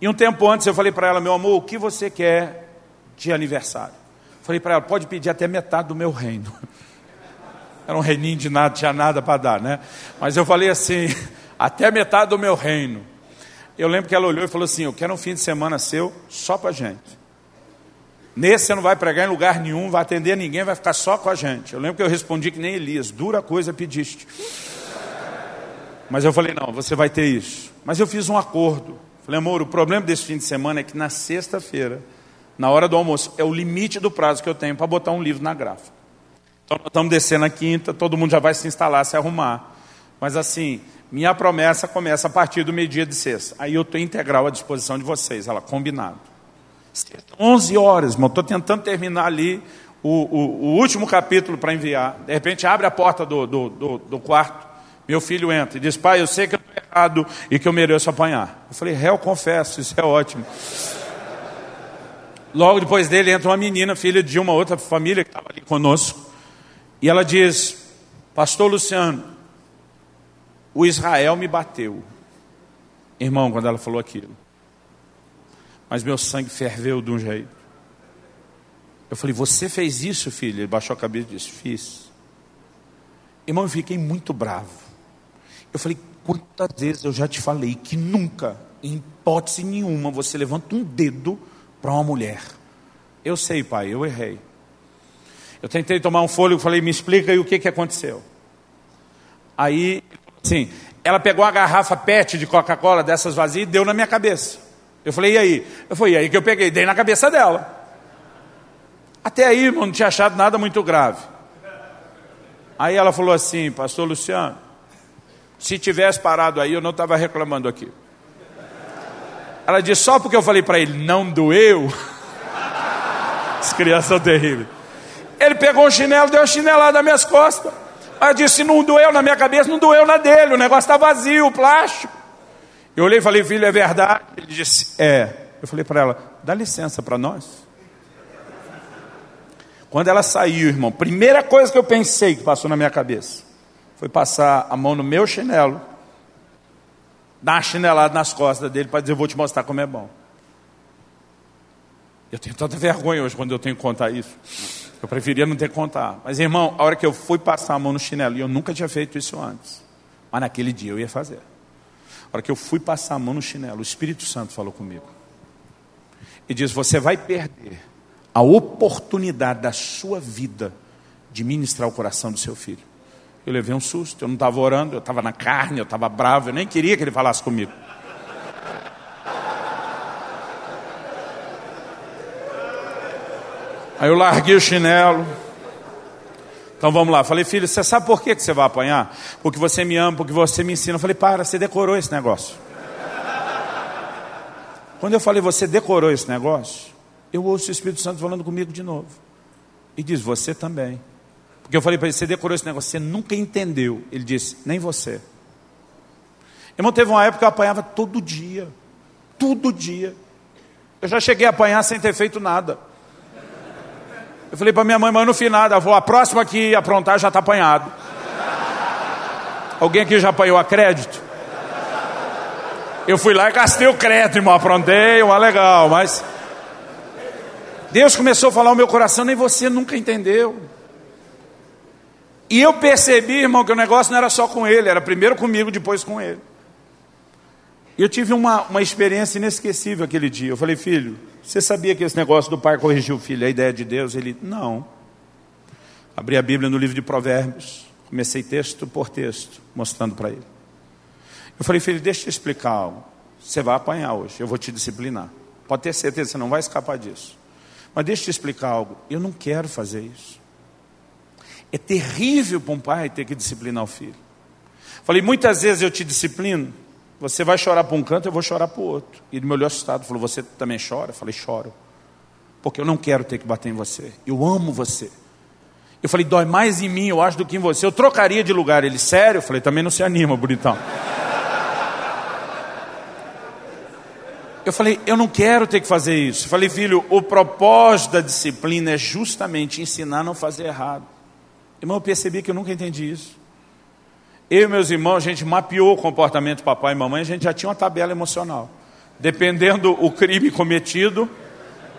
E um tempo antes eu falei para ela, meu amor, o que você quer de aniversário? Falei para ela, pode pedir até metade do meu reino. Era um reininho de nada, tinha nada para dar, né? Mas eu falei assim, até metade do meu reino. Eu lembro que ela olhou e falou assim, eu quero um fim de semana seu só para gente. Nesse você não vai pregar em lugar nenhum, vai atender ninguém, vai ficar só com a gente. Eu lembro que eu respondi que nem Elias, dura coisa pediste. Mas eu falei, não, você vai ter isso. Mas eu fiz um acordo. Falei, amor, o problema desse fim de semana é que na sexta-feira, na hora do almoço, é o limite do prazo que eu tenho para botar um livro na grafa. Então nós estamos descendo na quinta, todo mundo já vai se instalar, se arrumar. Mas assim, minha promessa começa a partir do meio-dia de sexta. Aí eu estou integral à disposição de vocês, ela combinado. 11 horas, irmão. Estou tentando terminar ali o, o, o último capítulo para enviar. De repente abre a porta do, do, do, do, quarto. Meu filho entra e diz: Pai, eu sei que eu estou errado e que eu mereço apanhar. Eu falei: Réu, confesso, isso é ótimo. Logo depois dele entra uma menina, filha de uma outra família que estava ali conosco. E ela diz: Pastor Luciano, o Israel me bateu. Irmão, quando ela falou aquilo, mas meu sangue ferveu de um jeito. Eu falei, você fez isso, filho? Ele baixou a cabeça e disse, fiz. Irmão, eu fiquei muito bravo. Eu falei, quantas vezes eu já te falei que nunca, em hipótese nenhuma, você levanta um dedo para uma mulher. Eu sei, pai, eu errei. Eu tentei tomar um fôlego, falei, me explica aí o que, que aconteceu. Aí, sim, ela pegou a garrafa PET de Coca-Cola dessas vazias e deu na minha cabeça. Eu falei, e aí? Eu falei, e aí que eu peguei, dei na cabeça dela. Até aí, irmão, não tinha achado nada muito grave. Aí ela falou assim, pastor Luciano, se tivesse parado aí, eu não estava reclamando aqui. Ela disse, só porque eu falei para ele, não doeu. As crianças são terríveis. Ele pegou um chinelo, deu uma chinelada nas minhas costas. Ela disse, não doeu na minha cabeça, não doeu na dele, o negócio está vazio, plástico. Eu olhei e falei, filho, é verdade? Ele disse, é. Eu falei para ela, dá licença para nós. Quando ela saiu, irmão, primeira coisa que eu pensei que passou na minha cabeça foi passar a mão no meu chinelo, dar uma chinelada nas costas dele para dizer, eu vou te mostrar como é bom. Eu tenho tanta vergonha hoje quando eu tenho que contar isso. Eu preferia não ter que contar. Mas, irmão, a hora que eu fui passar a mão no chinelo, e eu nunca tinha feito isso antes, mas naquele dia eu ia fazer hora que eu fui passar a mão no chinelo, o Espírito Santo falou comigo. E diz: Você vai perder a oportunidade da sua vida de ministrar o coração do seu filho. Eu levei um susto, eu não estava orando, eu estava na carne, eu estava bravo, eu nem queria que ele falasse comigo. Aí eu larguei o chinelo, então vamos lá. Falei, filho, você sabe por que você vai apanhar? Porque você me ama, porque você me ensina. Eu falei, para, você decorou esse negócio. Quando eu falei, você decorou esse negócio, eu ouço o Espírito Santo falando comigo de novo. E diz, você também. Porque eu falei para ele, você decorou esse negócio, você nunca entendeu. Ele disse, nem você. Irmão, teve uma época que eu apanhava todo dia. Todo dia. Eu já cheguei a apanhar sem ter feito nada. Eu falei para minha mãe, mãe, não fiz nada. Falou, a próxima que aprontar já está apanhado. Alguém aqui já apanhou a crédito? Eu fui lá e gastei o crédito, irmão, aprontei, uma legal, mas... Deus começou a falar o meu coração, nem você nunca entendeu. E eu percebi, irmão, que o negócio não era só com ele, era primeiro comigo, depois com ele. E eu tive uma, uma experiência inesquecível aquele dia. Eu falei, filho, você sabia que esse negócio do pai corrigir o filho a ideia de Deus? Ele, não. Abri a Bíblia no livro de Provérbios, comecei texto por texto, mostrando para ele. Eu falei, filho, deixa eu te explicar algo. Você vai apanhar hoje, eu vou te disciplinar. Pode ter certeza, você não vai escapar disso. Mas deixa eu te explicar algo. Eu não quero fazer isso. É terrível para um pai ter que disciplinar o filho. Falei, muitas vezes eu te disciplino você vai chorar para um canto, eu vou chorar para o outro. Ele me olhou assustado, falou: Você também chora? Eu falei: Choro. Porque eu não quero ter que bater em você. Eu amo você. Eu falei: Dói mais em mim, eu acho, do que em você. Eu trocaria de lugar. Ele: Sério? Eu falei: Também não se anima, bonitão. Eu falei: Eu não quero ter que fazer isso. Eu falei: Filho, o propósito da disciplina é justamente ensinar a não fazer errado. Irmão, eu percebi que eu nunca entendi isso. Eu e meus irmãos, a gente mapeou o comportamento de papai e mamãe, a gente já tinha uma tabela emocional. Dependendo o crime cometido,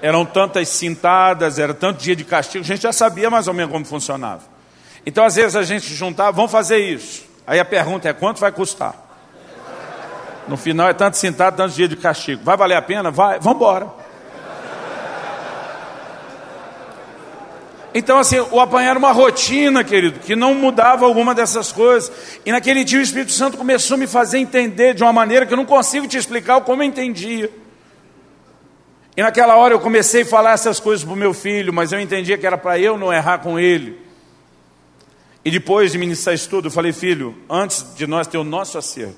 eram tantas cintadas, era tanto dia de castigo, a gente já sabia mais ou menos como funcionava. Então, às vezes, a gente juntava, vamos fazer isso. Aí a pergunta é: quanto vai custar? No final é tanto cintado, tantos dias de castigo. Vai valer a pena? Vai, vamos embora. Então, assim, o apanhar era uma rotina, querido, que não mudava alguma dessas coisas. E naquele dia o Espírito Santo começou a me fazer entender de uma maneira que eu não consigo te explicar como eu entendia. E naquela hora eu comecei a falar essas coisas para o meu filho, mas eu entendia que era para eu não errar com ele. E depois de ministrar isso tudo, eu falei, filho, antes de nós ter o nosso acerto,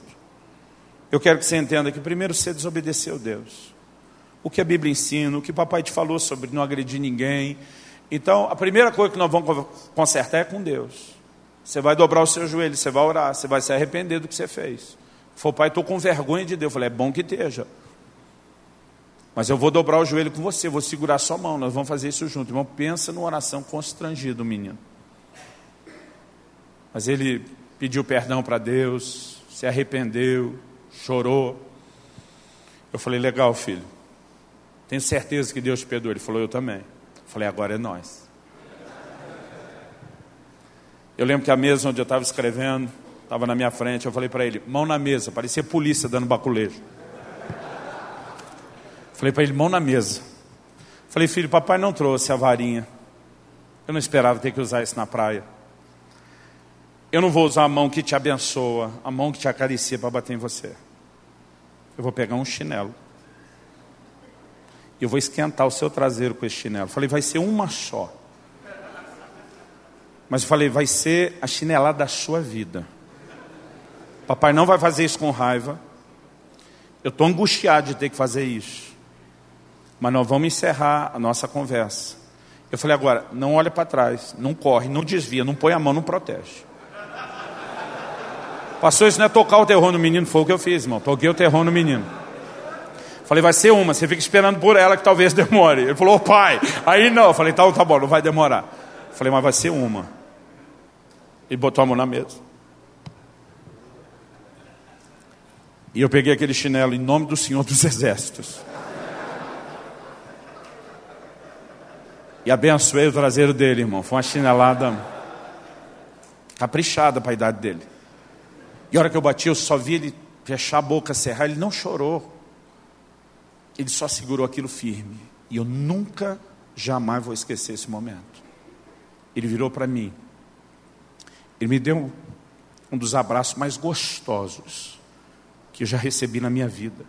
eu quero que você entenda que primeiro você desobedeceu a Deus. O que a Bíblia ensina, o que papai te falou sobre não agredir ninguém, então, a primeira coisa que nós vamos consertar é com Deus. Você vai dobrar o seu joelho, você vai orar, você vai se arrepender do que você fez. Falou, pai, estou com vergonha de Deus. Eu falei, é bom que esteja. Mas eu vou dobrar o joelho com você, vou segurar sua mão, nós vamos fazer isso junto. Irmão, pensa numa oração constrangida, menino. Mas ele pediu perdão para Deus, se arrependeu, chorou. Eu falei, legal, filho. Tenho certeza que Deus te perdoou. Ele falou, eu também. Falei, agora é nós. Eu lembro que a mesa onde eu estava escrevendo, estava na minha frente, eu falei para ele, mão na mesa, parecia polícia dando baculejo. Falei para ele, mão na mesa. Falei, filho, papai não trouxe a varinha. Eu não esperava ter que usar isso na praia. Eu não vou usar a mão que te abençoa, a mão que te acaricia para bater em você. Eu vou pegar um chinelo eu vou esquentar o seu traseiro com esse chinelo. Falei, vai ser uma só. Mas eu falei, vai ser a chinelada da sua vida. Papai não vai fazer isso com raiva. Eu estou angustiado de ter que fazer isso. Mas nós vamos encerrar a nossa conversa. Eu falei, agora, não olha para trás, não corre, não desvia, não põe a mão, não protege. Passou isso, não é tocar o terror no menino, foi o que eu fiz, irmão. Toquei o terror no menino. Falei, vai ser uma, você fica esperando por ela que talvez demore. Ele falou, pai, aí não. Falei, tá, tá bom, não vai demorar. Falei, mas vai ser uma. E botou a mão na mesa. E eu peguei aquele chinelo em nome do Senhor dos Exércitos. E abençoei o traseiro dele, irmão. Foi uma chinelada caprichada para a idade dele. E a hora que eu bati, eu só vi ele fechar a boca, cerrar. Ele não chorou ele só segurou aquilo firme. E eu nunca, jamais vou esquecer esse momento. Ele virou para mim. Ele me deu um dos abraços mais gostosos que eu já recebi na minha vida.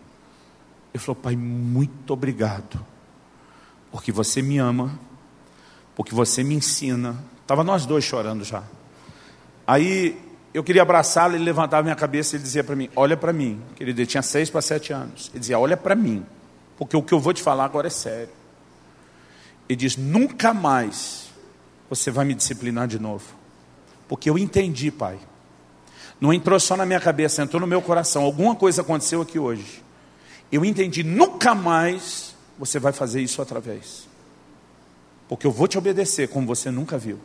Ele falou: Pai, muito obrigado, porque você me ama, porque você me ensina. Estava nós dois chorando já. Aí eu queria abraçá-lo, ele levantava minha cabeça e ele dizia para mim: Olha para mim. Querido, ele tinha seis para sete anos. Ele dizia: Olha para mim porque o que eu vou te falar agora é sério. Ele diz: nunca mais você vai me disciplinar de novo, porque eu entendi, pai. Não entrou só na minha cabeça, entrou no meu coração. Alguma coisa aconteceu aqui hoje. Eu entendi, nunca mais você vai fazer isso outra vez. Porque eu vou te obedecer como você nunca viu.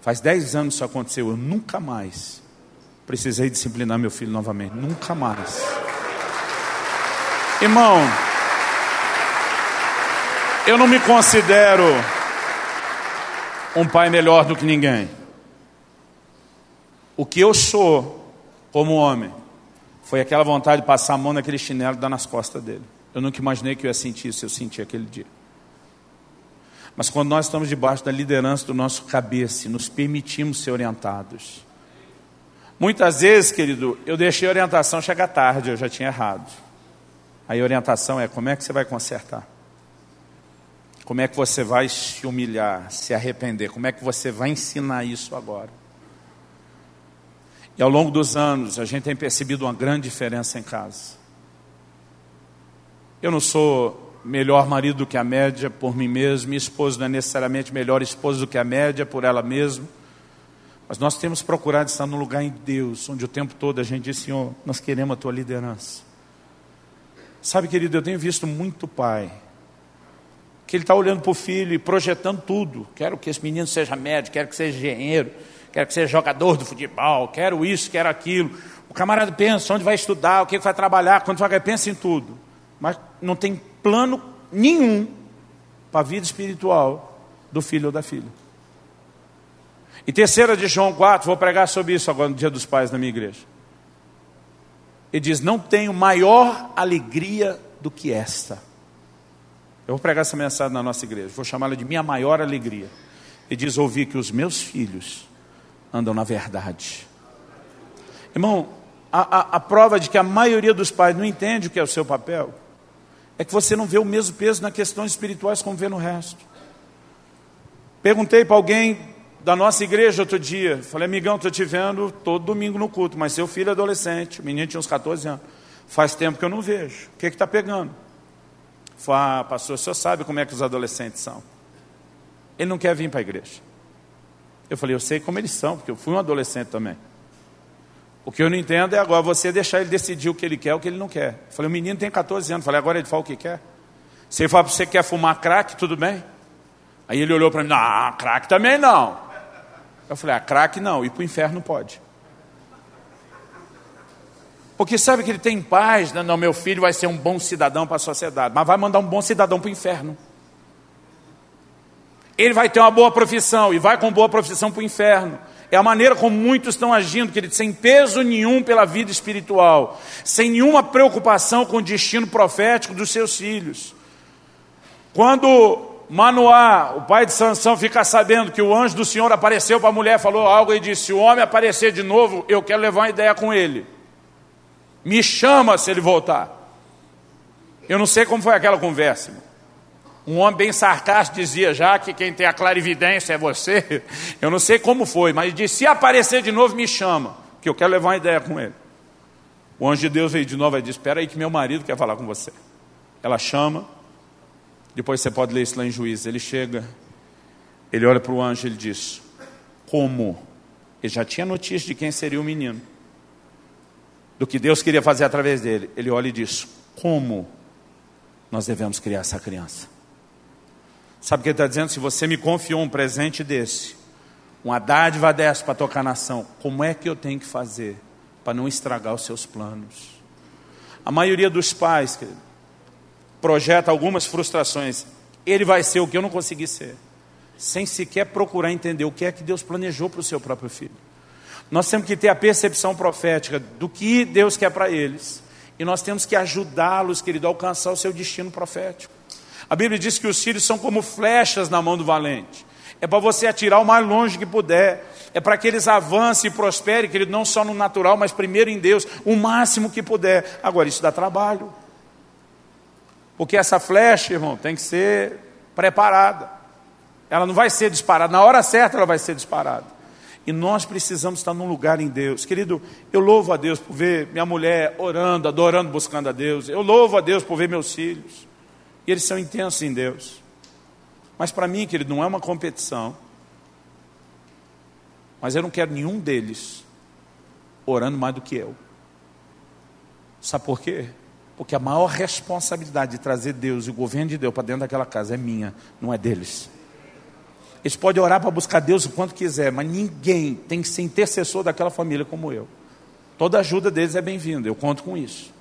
Faz dez anos isso aconteceu, eu nunca mais precisei disciplinar meu filho novamente. Nunca mais. Irmão, eu não me considero um pai melhor do que ninguém. O que eu sou como homem foi aquela vontade de passar a mão naquele chinelo e dar nas costas dele. Eu nunca imaginei que eu ia sentir isso, eu senti aquele dia. Mas quando nós estamos debaixo da liderança do nosso cabeça e nos permitimos ser orientados. Muitas vezes, querido, eu deixei a orientação chegar tarde, eu já tinha errado. Aí a orientação é como é que você vai consertar? Como é que você vai se humilhar, se arrepender? Como é que você vai ensinar isso agora? E ao longo dos anos, a gente tem percebido uma grande diferença em casa. Eu não sou melhor marido do que a média por mim mesmo, minha esposa não é necessariamente melhor esposa do que a média por ela mesma. Mas nós temos procurado estar no lugar em Deus, onde o tempo todo a gente diz, Senhor, nós queremos a tua liderança. Sabe, querido, eu tenho visto muito pai que ele está olhando para o filho e projetando tudo. Quero que esse menino seja médico, quero que seja engenheiro, quero que seja jogador de futebol, quero isso, quero aquilo. O camarada pensa onde vai estudar, o que vai trabalhar, quando vai pensa em tudo. Mas não tem plano nenhum para a vida espiritual do filho ou da filha. E terceira de João 4, vou pregar sobre isso agora no dia dos pais na minha igreja. Ele diz: Não tenho maior alegria do que esta. Eu vou pregar essa mensagem na nossa igreja, vou chamá-la de minha maior alegria. e diz: Ouvi que os meus filhos andam na verdade. Irmão, a, a, a, prova de que a maioria dos pais não entende o que é o seu papel é que você não vê o mesmo peso nas questões espirituais como vê no resto. Perguntei para alguém da nossa igreja outro dia, falei, amigão, estou te vendo todo domingo no culto, mas seu filho é adolescente, o menino tinha uns 14 anos, faz tempo que eu não vejo, o que está pegando? Falei, ah, pastor, o senhor sabe como é que os adolescentes são. Ele não quer vir para a igreja. Eu falei, eu sei como eles são, porque eu fui um adolescente também. O que eu não entendo é agora você deixar ele decidir o que ele quer o que ele não quer. Eu falei, o menino tem 14 anos. Eu falei, agora ele fala o que quer. Se ele fala para você que quer fumar crack, tudo bem? Aí ele olhou para mim, não, crack também não. Eu falei, ah, crack não, ir para o inferno pode. Porque sabe que ele tem paz, né? não, meu filho vai ser um bom cidadão para a sociedade, mas vai mandar um bom cidadão para o inferno. Ele vai ter uma boa profissão e vai com boa profissão para o inferno. É a maneira como muitos estão agindo, querido, sem peso nenhum pela vida espiritual, sem nenhuma preocupação com o destino profético dos seus filhos. Quando Manoá, o pai de Sansão, fica sabendo que o anjo do Senhor apareceu para a mulher, falou algo e disse: Se o homem aparecer de novo, eu quero levar uma ideia com ele. Me chama se ele voltar. Eu não sei como foi aquela conversa. Um homem bem sarcástico dizia já que quem tem a clarividência é você. Eu não sei como foi, mas disse: se aparecer de novo, me chama, que eu quero levar uma ideia com ele. O anjo de Deus veio de novo e disse: Espera aí, que meu marido quer falar com você. Ela chama, depois você pode ler isso lá em Juízes. Ele chega, ele olha para o anjo e ele diz: Como? Ele já tinha notícia de quem seria o menino do que Deus queria fazer através dele. Ele olha e diz: Como nós devemos criar essa criança? Sabe o que ele está dizendo? Se você me confiou um presente desse, uma dádiva dessa para tocar a nação, como é que eu tenho que fazer para não estragar os seus planos? A maioria dos pais querido, projeta algumas frustrações. Ele vai ser o que eu não consegui ser, sem sequer procurar entender o que é que Deus planejou para o seu próprio filho. Nós temos que ter a percepção profética do que Deus quer para eles. E nós temos que ajudá-los, querido, a alcançar o seu destino profético. A Bíblia diz que os filhos são como flechas na mão do valente. É para você atirar o mais longe que puder. É para que eles avancem e prosperem, querido, não só no natural, mas primeiro em Deus, o máximo que puder. Agora, isso dá trabalho. Porque essa flecha, irmão, tem que ser preparada. Ela não vai ser disparada. Na hora certa ela vai ser disparada. E nós precisamos estar num lugar em Deus. Querido, eu louvo a Deus por ver minha mulher orando, adorando, buscando a Deus. Eu louvo a Deus por ver meus filhos. E eles são intensos em Deus. Mas para mim, querido, não é uma competição. Mas eu não quero nenhum deles orando mais do que eu. Sabe por quê? Porque a maior responsabilidade de trazer Deus e o governo de Deus para dentro daquela casa é minha, não é deles. Eles podem orar para buscar Deus o quanto quiser, mas ninguém tem que ser intercessor daquela família como eu. Toda ajuda deles é bem-vinda, eu conto com isso.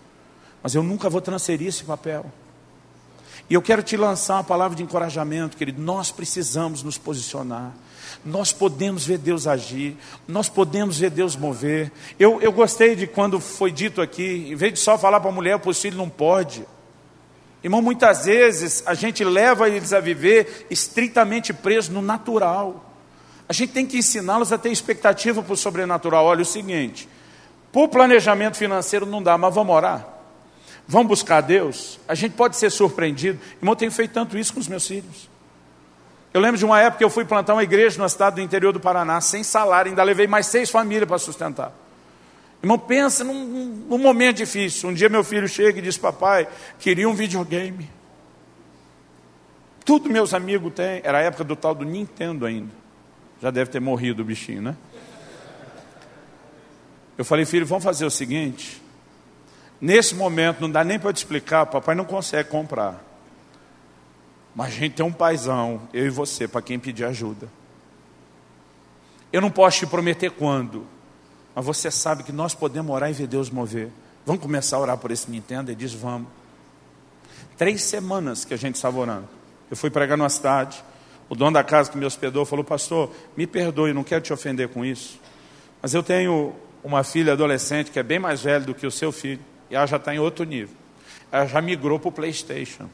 Mas eu nunca vou transferir esse papel. E eu quero te lançar uma palavra de encorajamento, querido. Nós precisamos nos posicionar. Nós podemos ver Deus agir. Nós podemos ver Deus mover. Eu, eu gostei de quando foi dito aqui, em vez de só falar para a mulher, para o filho não pode. Irmão, muitas vezes a gente leva eles a viver estritamente presos no natural. A gente tem que ensiná-los a ter expectativa para o sobrenatural. Olha o seguinte: por planejamento financeiro não dá, mas vamos orar. Vamos buscar Deus. A gente pode ser surpreendido. Irmão, eu tenho feito tanto isso com os meus filhos. Eu lembro de uma época que eu fui plantar uma igreja no estado do interior do Paraná, sem salário, ainda levei mais seis famílias para sustentar. Irmão, pensa num, num, momento difícil. Um dia meu filho chega e diz: Papai, queria um videogame. Tudo meus amigos têm. Era a época do tal do Nintendo ainda. Já deve ter morrido o bichinho, né? Eu falei, filho, vamos fazer o seguinte. Nesse momento, não dá nem para te explicar, papai não consegue comprar. Mas a gente tem um paizão, eu e você, para quem pedir ajuda. Eu não posso te prometer quando, mas você sabe que nós podemos orar e ver Deus mover. Vamos começar a orar por esse Nintendo? Ele diz: Vamos. Três semanas que a gente estava orando. Eu fui pregar numa cidade. O dono da casa que me hospedou falou: Pastor, me perdoe, não quero te ofender com isso. Mas eu tenho uma filha adolescente que é bem mais velha do que o seu filho. E ela já está em outro nível. Ela já migrou para o PlayStation.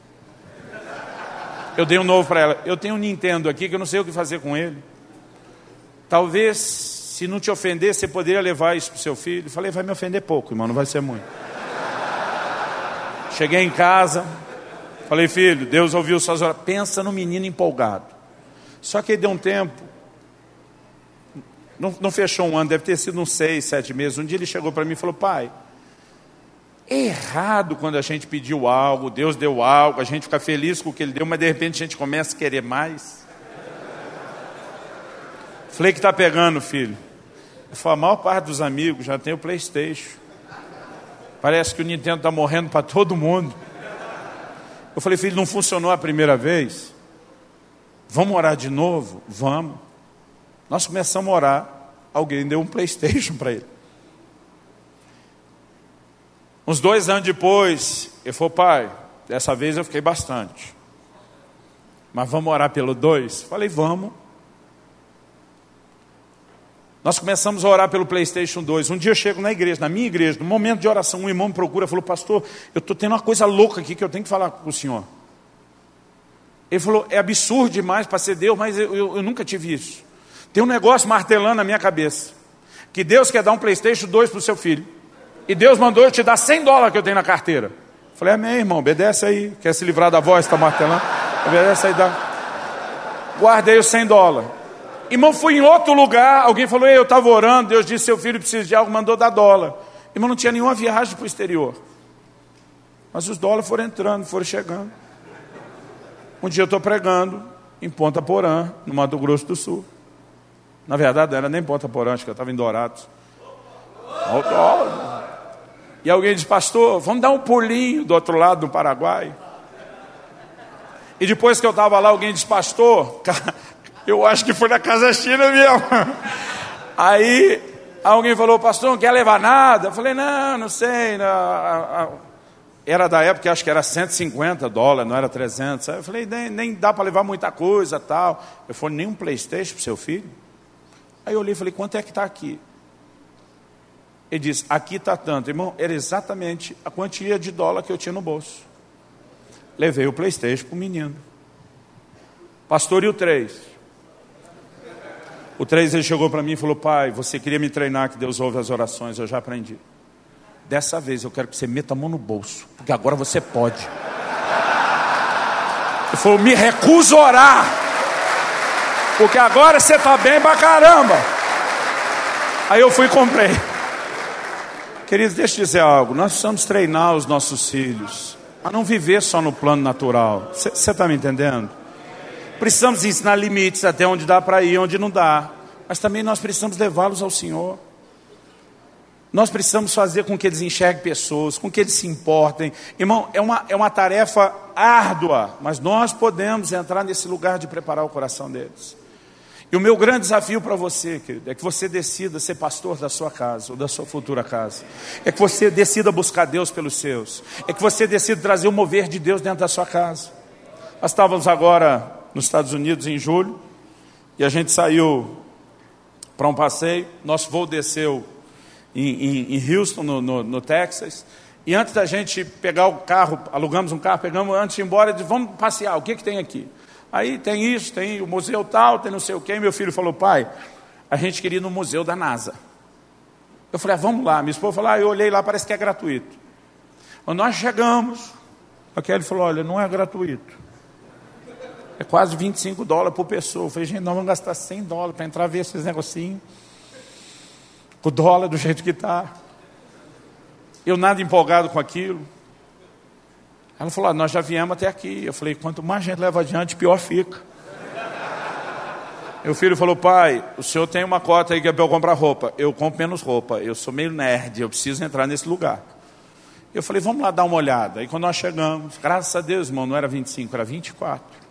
Eu dei um novo para ela. Eu tenho um Nintendo aqui que eu não sei o que fazer com ele. Talvez, se não te ofender, você poderia levar isso para seu filho. Falei, vai me ofender pouco, irmão, não vai ser muito. Cheguei em casa, falei, filho, Deus ouviu suas orações. Pensa no menino empolgado. Só que ele deu um tempo, não, não, fechou um ano, deve ter sido uns seis, sete meses. Um dia ele chegou para mim e falou: Pai, é errado quando a gente pediu algo, Deus deu algo, a gente fica feliz com o que Ele deu, mas de repente a gente começa a querer mais. Falei que está pegando, filho. Falou: a maior parte dos amigos já tem o PlayStation. Parece que o Nintendo está morrendo para todo mundo. Eu falei, filho, não funcionou a primeira vez? Vamos orar de novo? Vamos. Nós começamos a orar, alguém deu um Playstation para ele. Uns dois anos depois, ele falou, pai, dessa vez eu fiquei bastante. Mas vamos orar pelo dois? Falei, vamos. Nós começamos a orar pelo PlayStation 2. Um dia eu chego na igreja, na minha igreja, no momento de oração, um irmão me procura, falou, pastor, eu estou tendo uma coisa louca aqui que eu tenho que falar com o senhor. Ele falou, é absurdo demais para ser Deus, mas eu, eu, eu nunca tive isso. Tem um negócio martelando na minha cabeça. Que Deus quer dar um Playstation 2 para o seu filho. E Deus mandou eu te dar 100 dólares que eu tenho na carteira. Falei, amém, irmão, obedece aí. Quer se livrar da voz, está martelando? Obedece aí, dá. Guardei os 100 dólares. Irmão, fui em outro lugar, alguém falou, eu estava orando, Deus disse, seu filho precisa de algo, mandou dar dólar. Irmão, não tinha nenhuma viagem para o exterior. Mas os dólares foram entrando, foram chegando. Um dia eu estou pregando em Ponta Porã, no Mato Grosso do Sul. Na verdade, não era nem Ponta Porã, acho que eu estava em Dourados. E alguém disse, pastor, vamos dar um pulinho do outro lado do Paraguai. E depois que eu estava lá, alguém disse, pastor, eu acho que foi na Casa China mesmo. Aí alguém falou, pastor, não quer levar nada? Eu falei, não, não sei. Não. Era da época, acho que era 150 dólares, não era 300. Aí eu falei, nem, nem dá para levar muita coisa tal. Eu falei, nem um Playstation para seu filho? Aí eu olhei e falei, quanto é que está aqui? Ele disse, aqui está tanto. Irmão, era exatamente a quantia de dólar que eu tinha no bolso. Levei o Playstation para o menino. Pastor, e o 3? O 3 ele chegou para mim e falou, pai, você queria me treinar que Deus ouve as orações, eu já aprendi. Dessa vez eu quero que você meta a mão no bolso, porque agora você pode. Ele falou, me recuso a orar. Porque agora você está bem pra caramba. Aí eu fui e comprei. Queridos, deixa eu dizer algo. Nós precisamos treinar os nossos filhos a não viver só no plano natural. Você está me entendendo? Precisamos ensinar limites até onde dá para ir, onde não dá. Mas também nós precisamos levá-los ao Senhor. Nós precisamos fazer com que eles enxerguem pessoas, com que eles se importem. Irmão, é uma, é uma tarefa árdua, mas nós podemos entrar nesse lugar de preparar o coração deles. E o meu grande desafio para você, querido, é que você decida ser pastor da sua casa ou da sua futura casa. É que você decida buscar Deus pelos seus. É que você decida trazer o mover de Deus dentro da sua casa. Nós estávamos agora nos Estados Unidos em julho e a gente saiu para um passeio. Nosso voo desceu em, em, em Houston, no, no, no, Texas. E antes da gente pegar o carro, alugamos um carro, pegamos antes de ir embora, disse, vamos passear, o que, que tem aqui? Aí tem isso, tem o museu tal, tem não sei o quê. E meu filho falou, pai, a gente queria ir no museu da NASA. Eu falei, ah, vamos lá. Minha esposa falou, ah, eu olhei lá, parece que é gratuito. Quando nós chegamos, a Kelly falou, olha, não é gratuito. É quase 25 dólares por pessoa. Eu falei, gente, nós vamos gastar 100 dólares para entrar ver esses negocinhos. O dólar do jeito que está. Eu nada empolgado com aquilo. Ela falou: ah, Nós já viemos até aqui. Eu falei: Quanto mais gente leva adiante, pior fica. Meu filho falou: Pai, o senhor tem uma cota aí que é para eu comprar roupa. Eu compro menos roupa. Eu sou meio nerd. Eu preciso entrar nesse lugar. Eu falei: Vamos lá dar uma olhada. Aí quando nós chegamos, graças a Deus, irmão, não era 25, era 24.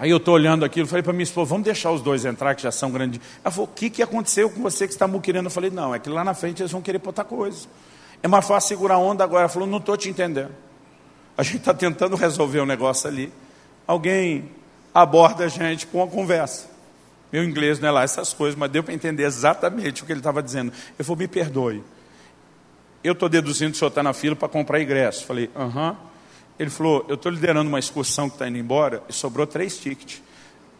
Aí eu estou olhando aquilo, falei para minha esposa, vamos deixar os dois entrar, que já são grandes. Ela falou, o que, que aconteceu com você que está querendo? Eu falei, não, é que lá na frente eles vão querer botar coisa. É mais fácil segurar a onda agora. Falou, não estou te entendendo. A gente está tentando resolver o um negócio ali. Alguém aborda a gente com uma conversa. Meu inglês não é lá essas coisas, mas deu para entender exatamente o que ele estava dizendo. Eu falei, me perdoe. Eu estou deduzindo que o senhor está na fila para comprar ingresso. Falei, aham. Ele falou: Eu estou liderando uma excursão que está indo embora e sobrou três tickets.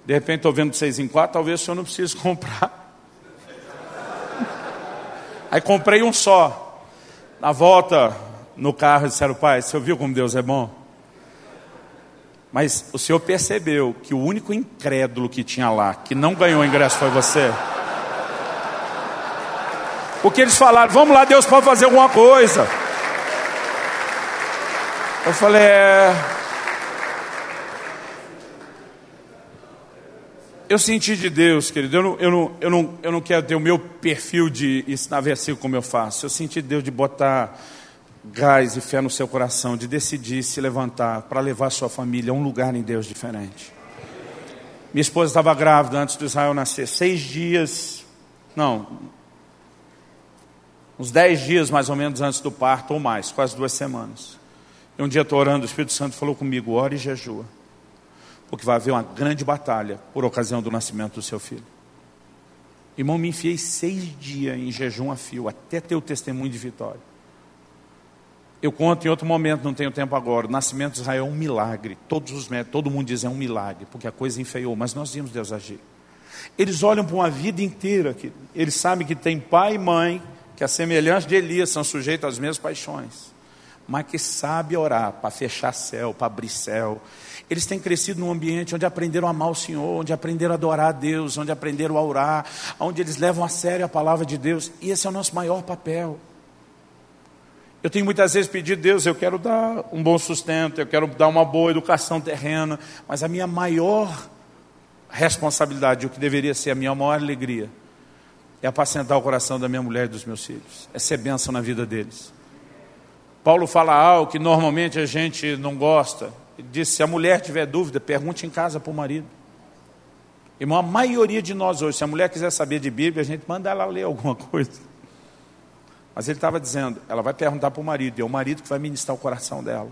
De repente estou vendo seis em quatro, talvez o senhor não precise comprar. Aí comprei um só. Na volta, no carro, disseram: Pai, você ouviu como Deus é bom? Mas o senhor percebeu que o único incrédulo que tinha lá, que não ganhou ingresso, foi você? Porque eles falaram: Vamos lá, Deus pode fazer alguma coisa. Eu falei: É. Eu senti de Deus, querido. Eu não, eu, não, eu, não, eu não quero ter o meu perfil de ensinar versículo como eu faço. Eu senti de Deus de botar gás e fé no seu coração, de decidir se levantar para levar sua família a um lugar em Deus diferente. Minha esposa estava grávida antes do Israel nascer, seis dias, não, uns dez dias mais ou menos antes do parto, ou mais, quase duas semanas. E um dia estou orando, o Espírito Santo falou comigo: ore e jejua, porque vai haver uma grande batalha por ocasião do nascimento do seu filho. Irmão, me enfiei seis dias em jejum a fio, até ter o testemunho de vitória. Eu conto em outro momento, não tenho tempo agora. O nascimento de Israel é um milagre. Todos os médicos, todo mundo diz é um milagre, porque a coisa enfeiou, mas nós vimos Deus agir. Eles olham para uma vida inteira, que eles sabem que tem pai e mãe, que a semelhança de Elias são sujeitos às mesmas paixões, mas que sabe orar para fechar céu, para abrir céu. Eles têm crescido num ambiente onde aprenderam a amar o Senhor, onde aprenderam a adorar a Deus, onde aprenderam a orar, onde eles levam a sério a palavra de Deus, e esse é o nosso maior papel. Eu tenho muitas vezes pedido, Deus, eu quero dar um bom sustento, eu quero dar uma boa educação terrena, mas a minha maior responsabilidade, o que deveria ser a minha maior alegria, é apacentar o coração da minha mulher e dos meus filhos, é ser bênção na vida deles. Paulo fala algo que normalmente a gente não gosta. Ele diz: se a mulher tiver dúvida, pergunte em casa para o marido. Irmão, a maioria de nós hoje, se a mulher quiser saber de Bíblia, a gente manda ela ler alguma coisa. Mas ele estava dizendo, ela vai perguntar para o marido, e é o marido que vai ministrar o coração dela.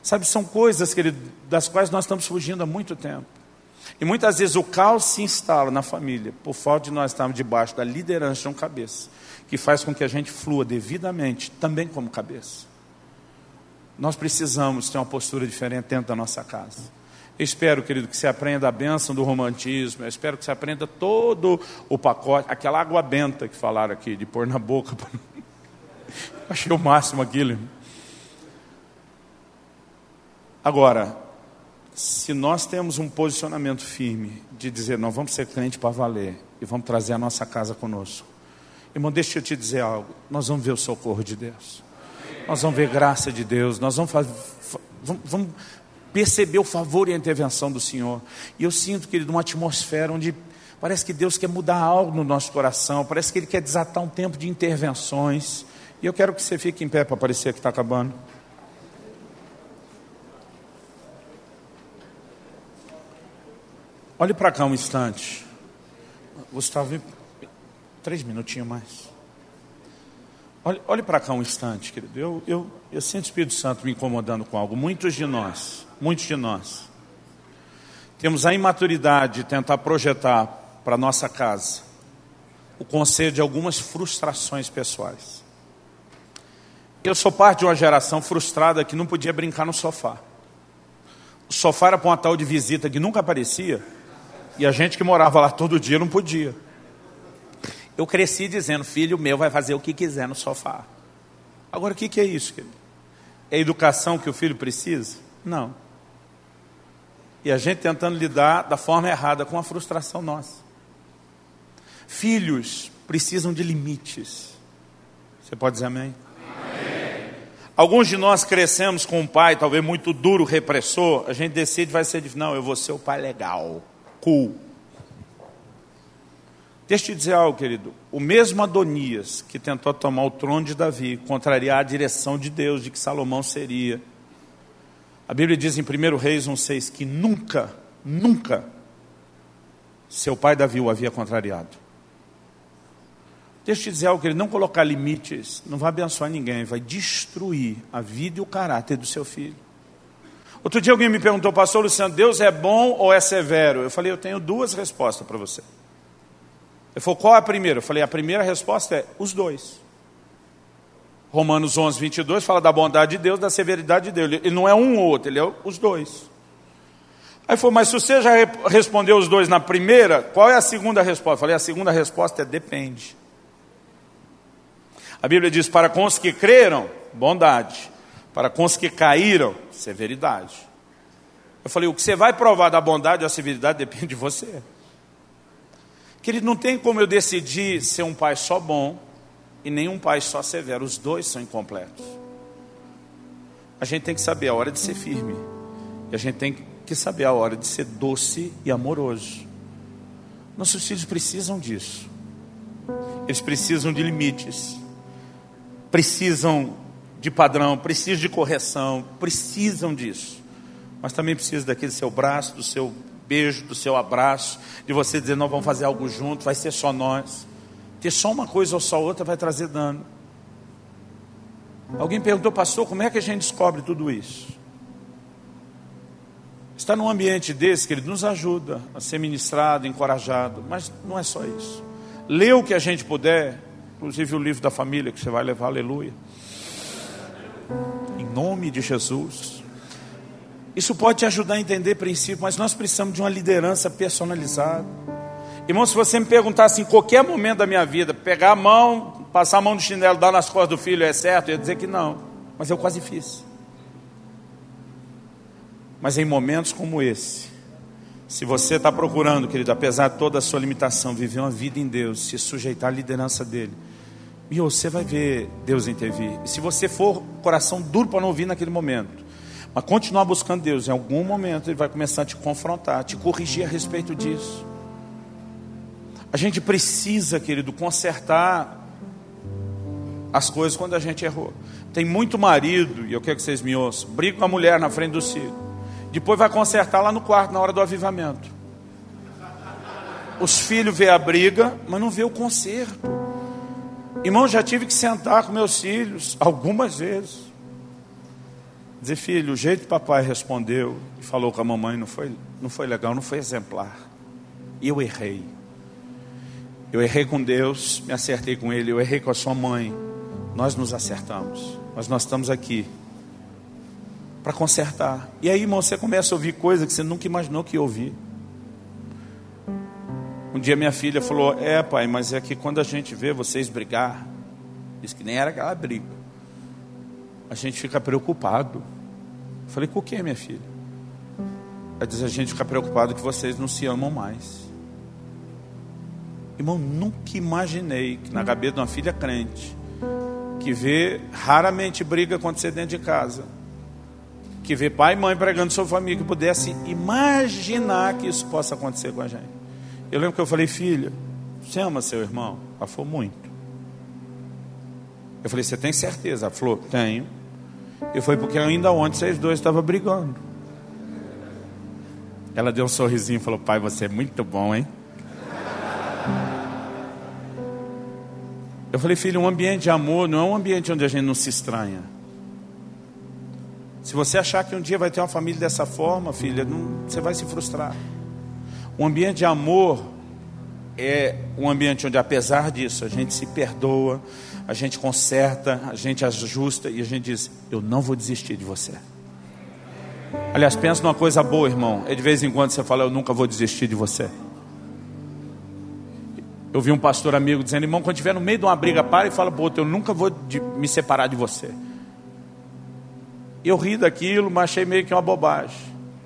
Sabe, são coisas, querido, das quais nós estamos fugindo há muito tempo. E muitas vezes o caos se instala na família, por falta de nós estarmos debaixo da liderança de um cabeça, que faz com que a gente flua devidamente, também como cabeça. Nós precisamos ter uma postura diferente dentro da nossa casa. Eu espero, querido, que você aprenda a bênção do romantismo. Eu espero que você aprenda todo o pacote, aquela água benta que falaram aqui, de pôr na boca. Achei o máximo aquilo. Agora, se nós temos um posicionamento firme de dizer, nós vamos ser crente para valer e vamos trazer a nossa casa conosco. Irmão, deixa eu te dizer algo. Nós vamos ver o socorro de Deus. Nós vamos ver graça de Deus. Nós vamos. Vamos, vamos, perceber o favor e a intervenção do Senhor. E eu sinto, querido, uma atmosfera onde parece que Deus quer mudar algo no nosso coração, parece que Ele quer desatar um tempo de intervenções. E eu quero que você fique em pé para parecer que está acabando. Olhe para cá um instante. Gustavo, três minutinhos mais. Olhe, olhe para cá um instante, querido. Eu, eu, eu sinto o Espírito Santo me incomodando com algo. Muitos de nós muitos de nós, temos a imaturidade de tentar projetar para nossa casa o conselho de algumas frustrações pessoais. Eu sou parte de uma geração frustrada que não podia brincar no sofá. O sofá era para uma tal de visita que nunca aparecia, e a gente que morava lá todo dia não podia. Eu cresci dizendo, filho meu vai fazer o que quiser no sofá. Agora, o que é isso, querido? É a educação que o filho precisa? Não. E a gente tentando lidar da forma errada com a frustração nossa. Filhos precisam de limites. Você pode dizer amém? amém? Alguns de nós crescemos com um pai, talvez muito duro, repressor. A gente decide, vai ser difícil. Não, eu vou ser o pai legal, cool. Deixa eu te dizer algo, querido. O mesmo Adonias que tentou tomar o trono de Davi, contrariar a direção de Deus de que Salomão seria a Bíblia diz em 1 Reis 1,6 que nunca, nunca seu pai Davi o havia contrariado. Deixa eu te dizer algo, que ele não colocar limites, não vai abençoar ninguém, vai destruir a vida e o caráter do seu filho. Outro dia alguém me perguntou, pastor Luciano, Deus é bom ou é severo? Eu falei, eu tenho duas respostas para você. Ele falou, qual é a primeira? Eu falei, a primeira resposta é os dois. Romanos 11, 22 fala da bondade de Deus, da severidade de Deus. Ele não é um ou outro, ele é os dois. Aí falou, mas se você já respondeu os dois na primeira, qual é a segunda resposta? Eu falei, a segunda resposta é depende. A Bíblia diz: para com os que creram, bondade. Para com os que caíram, severidade. Eu falei: o que você vai provar da bondade ou da severidade depende de você. Querido, não tem como eu decidir ser um pai só bom e nenhum pai só severo. Os dois são incompletos. A gente tem que saber a hora de ser firme. E a gente tem que saber a hora de ser doce e amoroso. Nossos filhos precisam disso. Eles precisam de limites. Precisam de padrão, precisam de correção, precisam disso. Mas também precisam daquele seu braço, do seu beijo, do seu abraço, de você dizer, nós vamos fazer algo junto, vai ser só nós. Ter só uma coisa ou só outra vai trazer dano. Alguém perguntou, pastor, como é que a gente descobre tudo isso? Estar num ambiente desse, que ele nos ajuda a ser ministrado, encorajado, mas não é só isso. Lê o que a gente puder, inclusive o livro da família que você vai levar, aleluia. Em nome de Jesus. Isso pode te ajudar a entender princípios, mas nós precisamos de uma liderança personalizada. Irmão, se você me perguntasse em qualquer momento da minha vida, pegar a mão, passar a mão do chinelo, dar nas costas do filho, é certo? Eu ia dizer que não. Mas eu quase fiz. Mas em momentos como esse, se você está procurando, querido, apesar de toda a sua limitação, viver uma vida em Deus, se sujeitar à liderança dele, e você vai ver Deus intervir. E se você for coração duro para não ouvir naquele momento, mas continuar buscando Deus, em algum momento Ele vai começar a te confrontar, a te corrigir a respeito disso. A gente precisa, querido, consertar as coisas quando a gente errou. Tem muito marido, e eu quero que vocês me ouçam, briga com a mulher na frente do filho. Depois vai consertar lá no quarto, na hora do avivamento. Os filhos vê a briga, mas não vê o conserto. Irmão, já tive que sentar com meus filhos algumas vezes. Dizer, filho, o jeito que papai respondeu e falou com a mamãe não foi, não foi legal, não foi exemplar. E eu errei. Eu errei com Deus, me acertei com Ele, eu errei com a sua mãe. Nós nos acertamos, mas nós estamos aqui para consertar. E aí, irmão, você começa a ouvir coisas que você nunca imaginou que ia ouvir. Um dia minha filha falou: É, pai, mas é que quando a gente vê vocês brigar, diz que nem era aquela briga, a gente fica preocupado. Eu falei: Com o que, minha filha? Ela diz: A gente fica preocupado que vocês não se amam mais. Irmão, nunca imaginei que na cabeça de uma filha crente, que vê raramente briga acontecer dentro de casa, que vê pai e mãe pregando sobre família, que pudesse imaginar que isso possa acontecer com a gente. Eu lembro que eu falei, filha, você ama seu irmão? Ela falou, muito. Eu falei, você tem certeza? Ela falou, tenho. Eu falei, porque ainda ontem vocês dois estavam brigando. Ela deu um sorrisinho e falou, pai, você é muito bom, hein? Eu falei, filho, um ambiente de amor não é um ambiente onde a gente não se estranha. Se você achar que um dia vai ter uma família dessa forma, filha, não, você vai se frustrar. Um ambiente de amor é um ambiente onde, apesar disso, a gente se perdoa, a gente conserta, a gente ajusta e a gente diz: Eu não vou desistir de você. Aliás, pensa numa coisa boa, irmão. É de vez em quando você fala: Eu nunca vou desistir de você. Eu vi um pastor amigo dizendo: Irmão, quando estiver no meio de uma briga, para e fala: Pô, eu nunca vou me separar de você. Eu ri daquilo, mas achei meio que uma bobagem.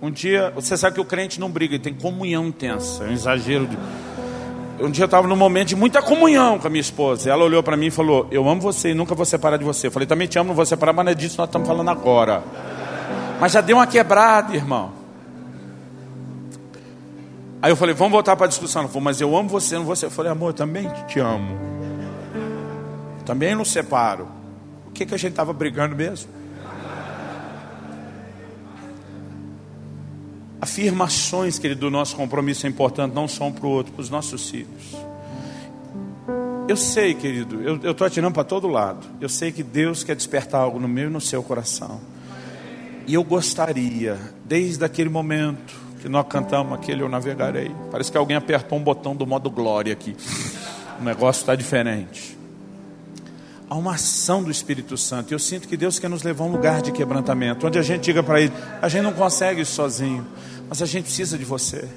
Um dia, você sabe que o crente não briga, ele tem comunhão intensa, é um exagero de. Um dia eu estava num momento de muita comunhão com a minha esposa. Ela olhou para mim e falou: Eu amo você e nunca vou separar de você. Eu falei: Também te amo, não vou separar, mas não é disso que nós estamos falando agora. Mas já deu uma quebrada, irmão. Aí eu falei: Vamos voltar para a discussão. Ela falou: Mas eu amo você, não você. Eu falei: Amor, eu também te amo. Também não separo. O que, que a gente estava brigando mesmo? Afirmações, querido, do nosso compromisso é importante, não só um para o outro, para os nossos filhos. Eu sei, querido, eu estou atirando para todo lado. Eu sei que Deus quer despertar algo no meu e no seu coração. E eu gostaria, desde aquele momento que nós cantamos aquele Eu Navegarei, parece que alguém apertou um botão do modo glória aqui. O negócio está diferente. Há uma ação do Espírito Santo. Eu sinto que Deus quer nos levar a um lugar de quebrantamento, onde a gente diga para Ele: a gente não consegue isso sozinho, mas a gente precisa de você.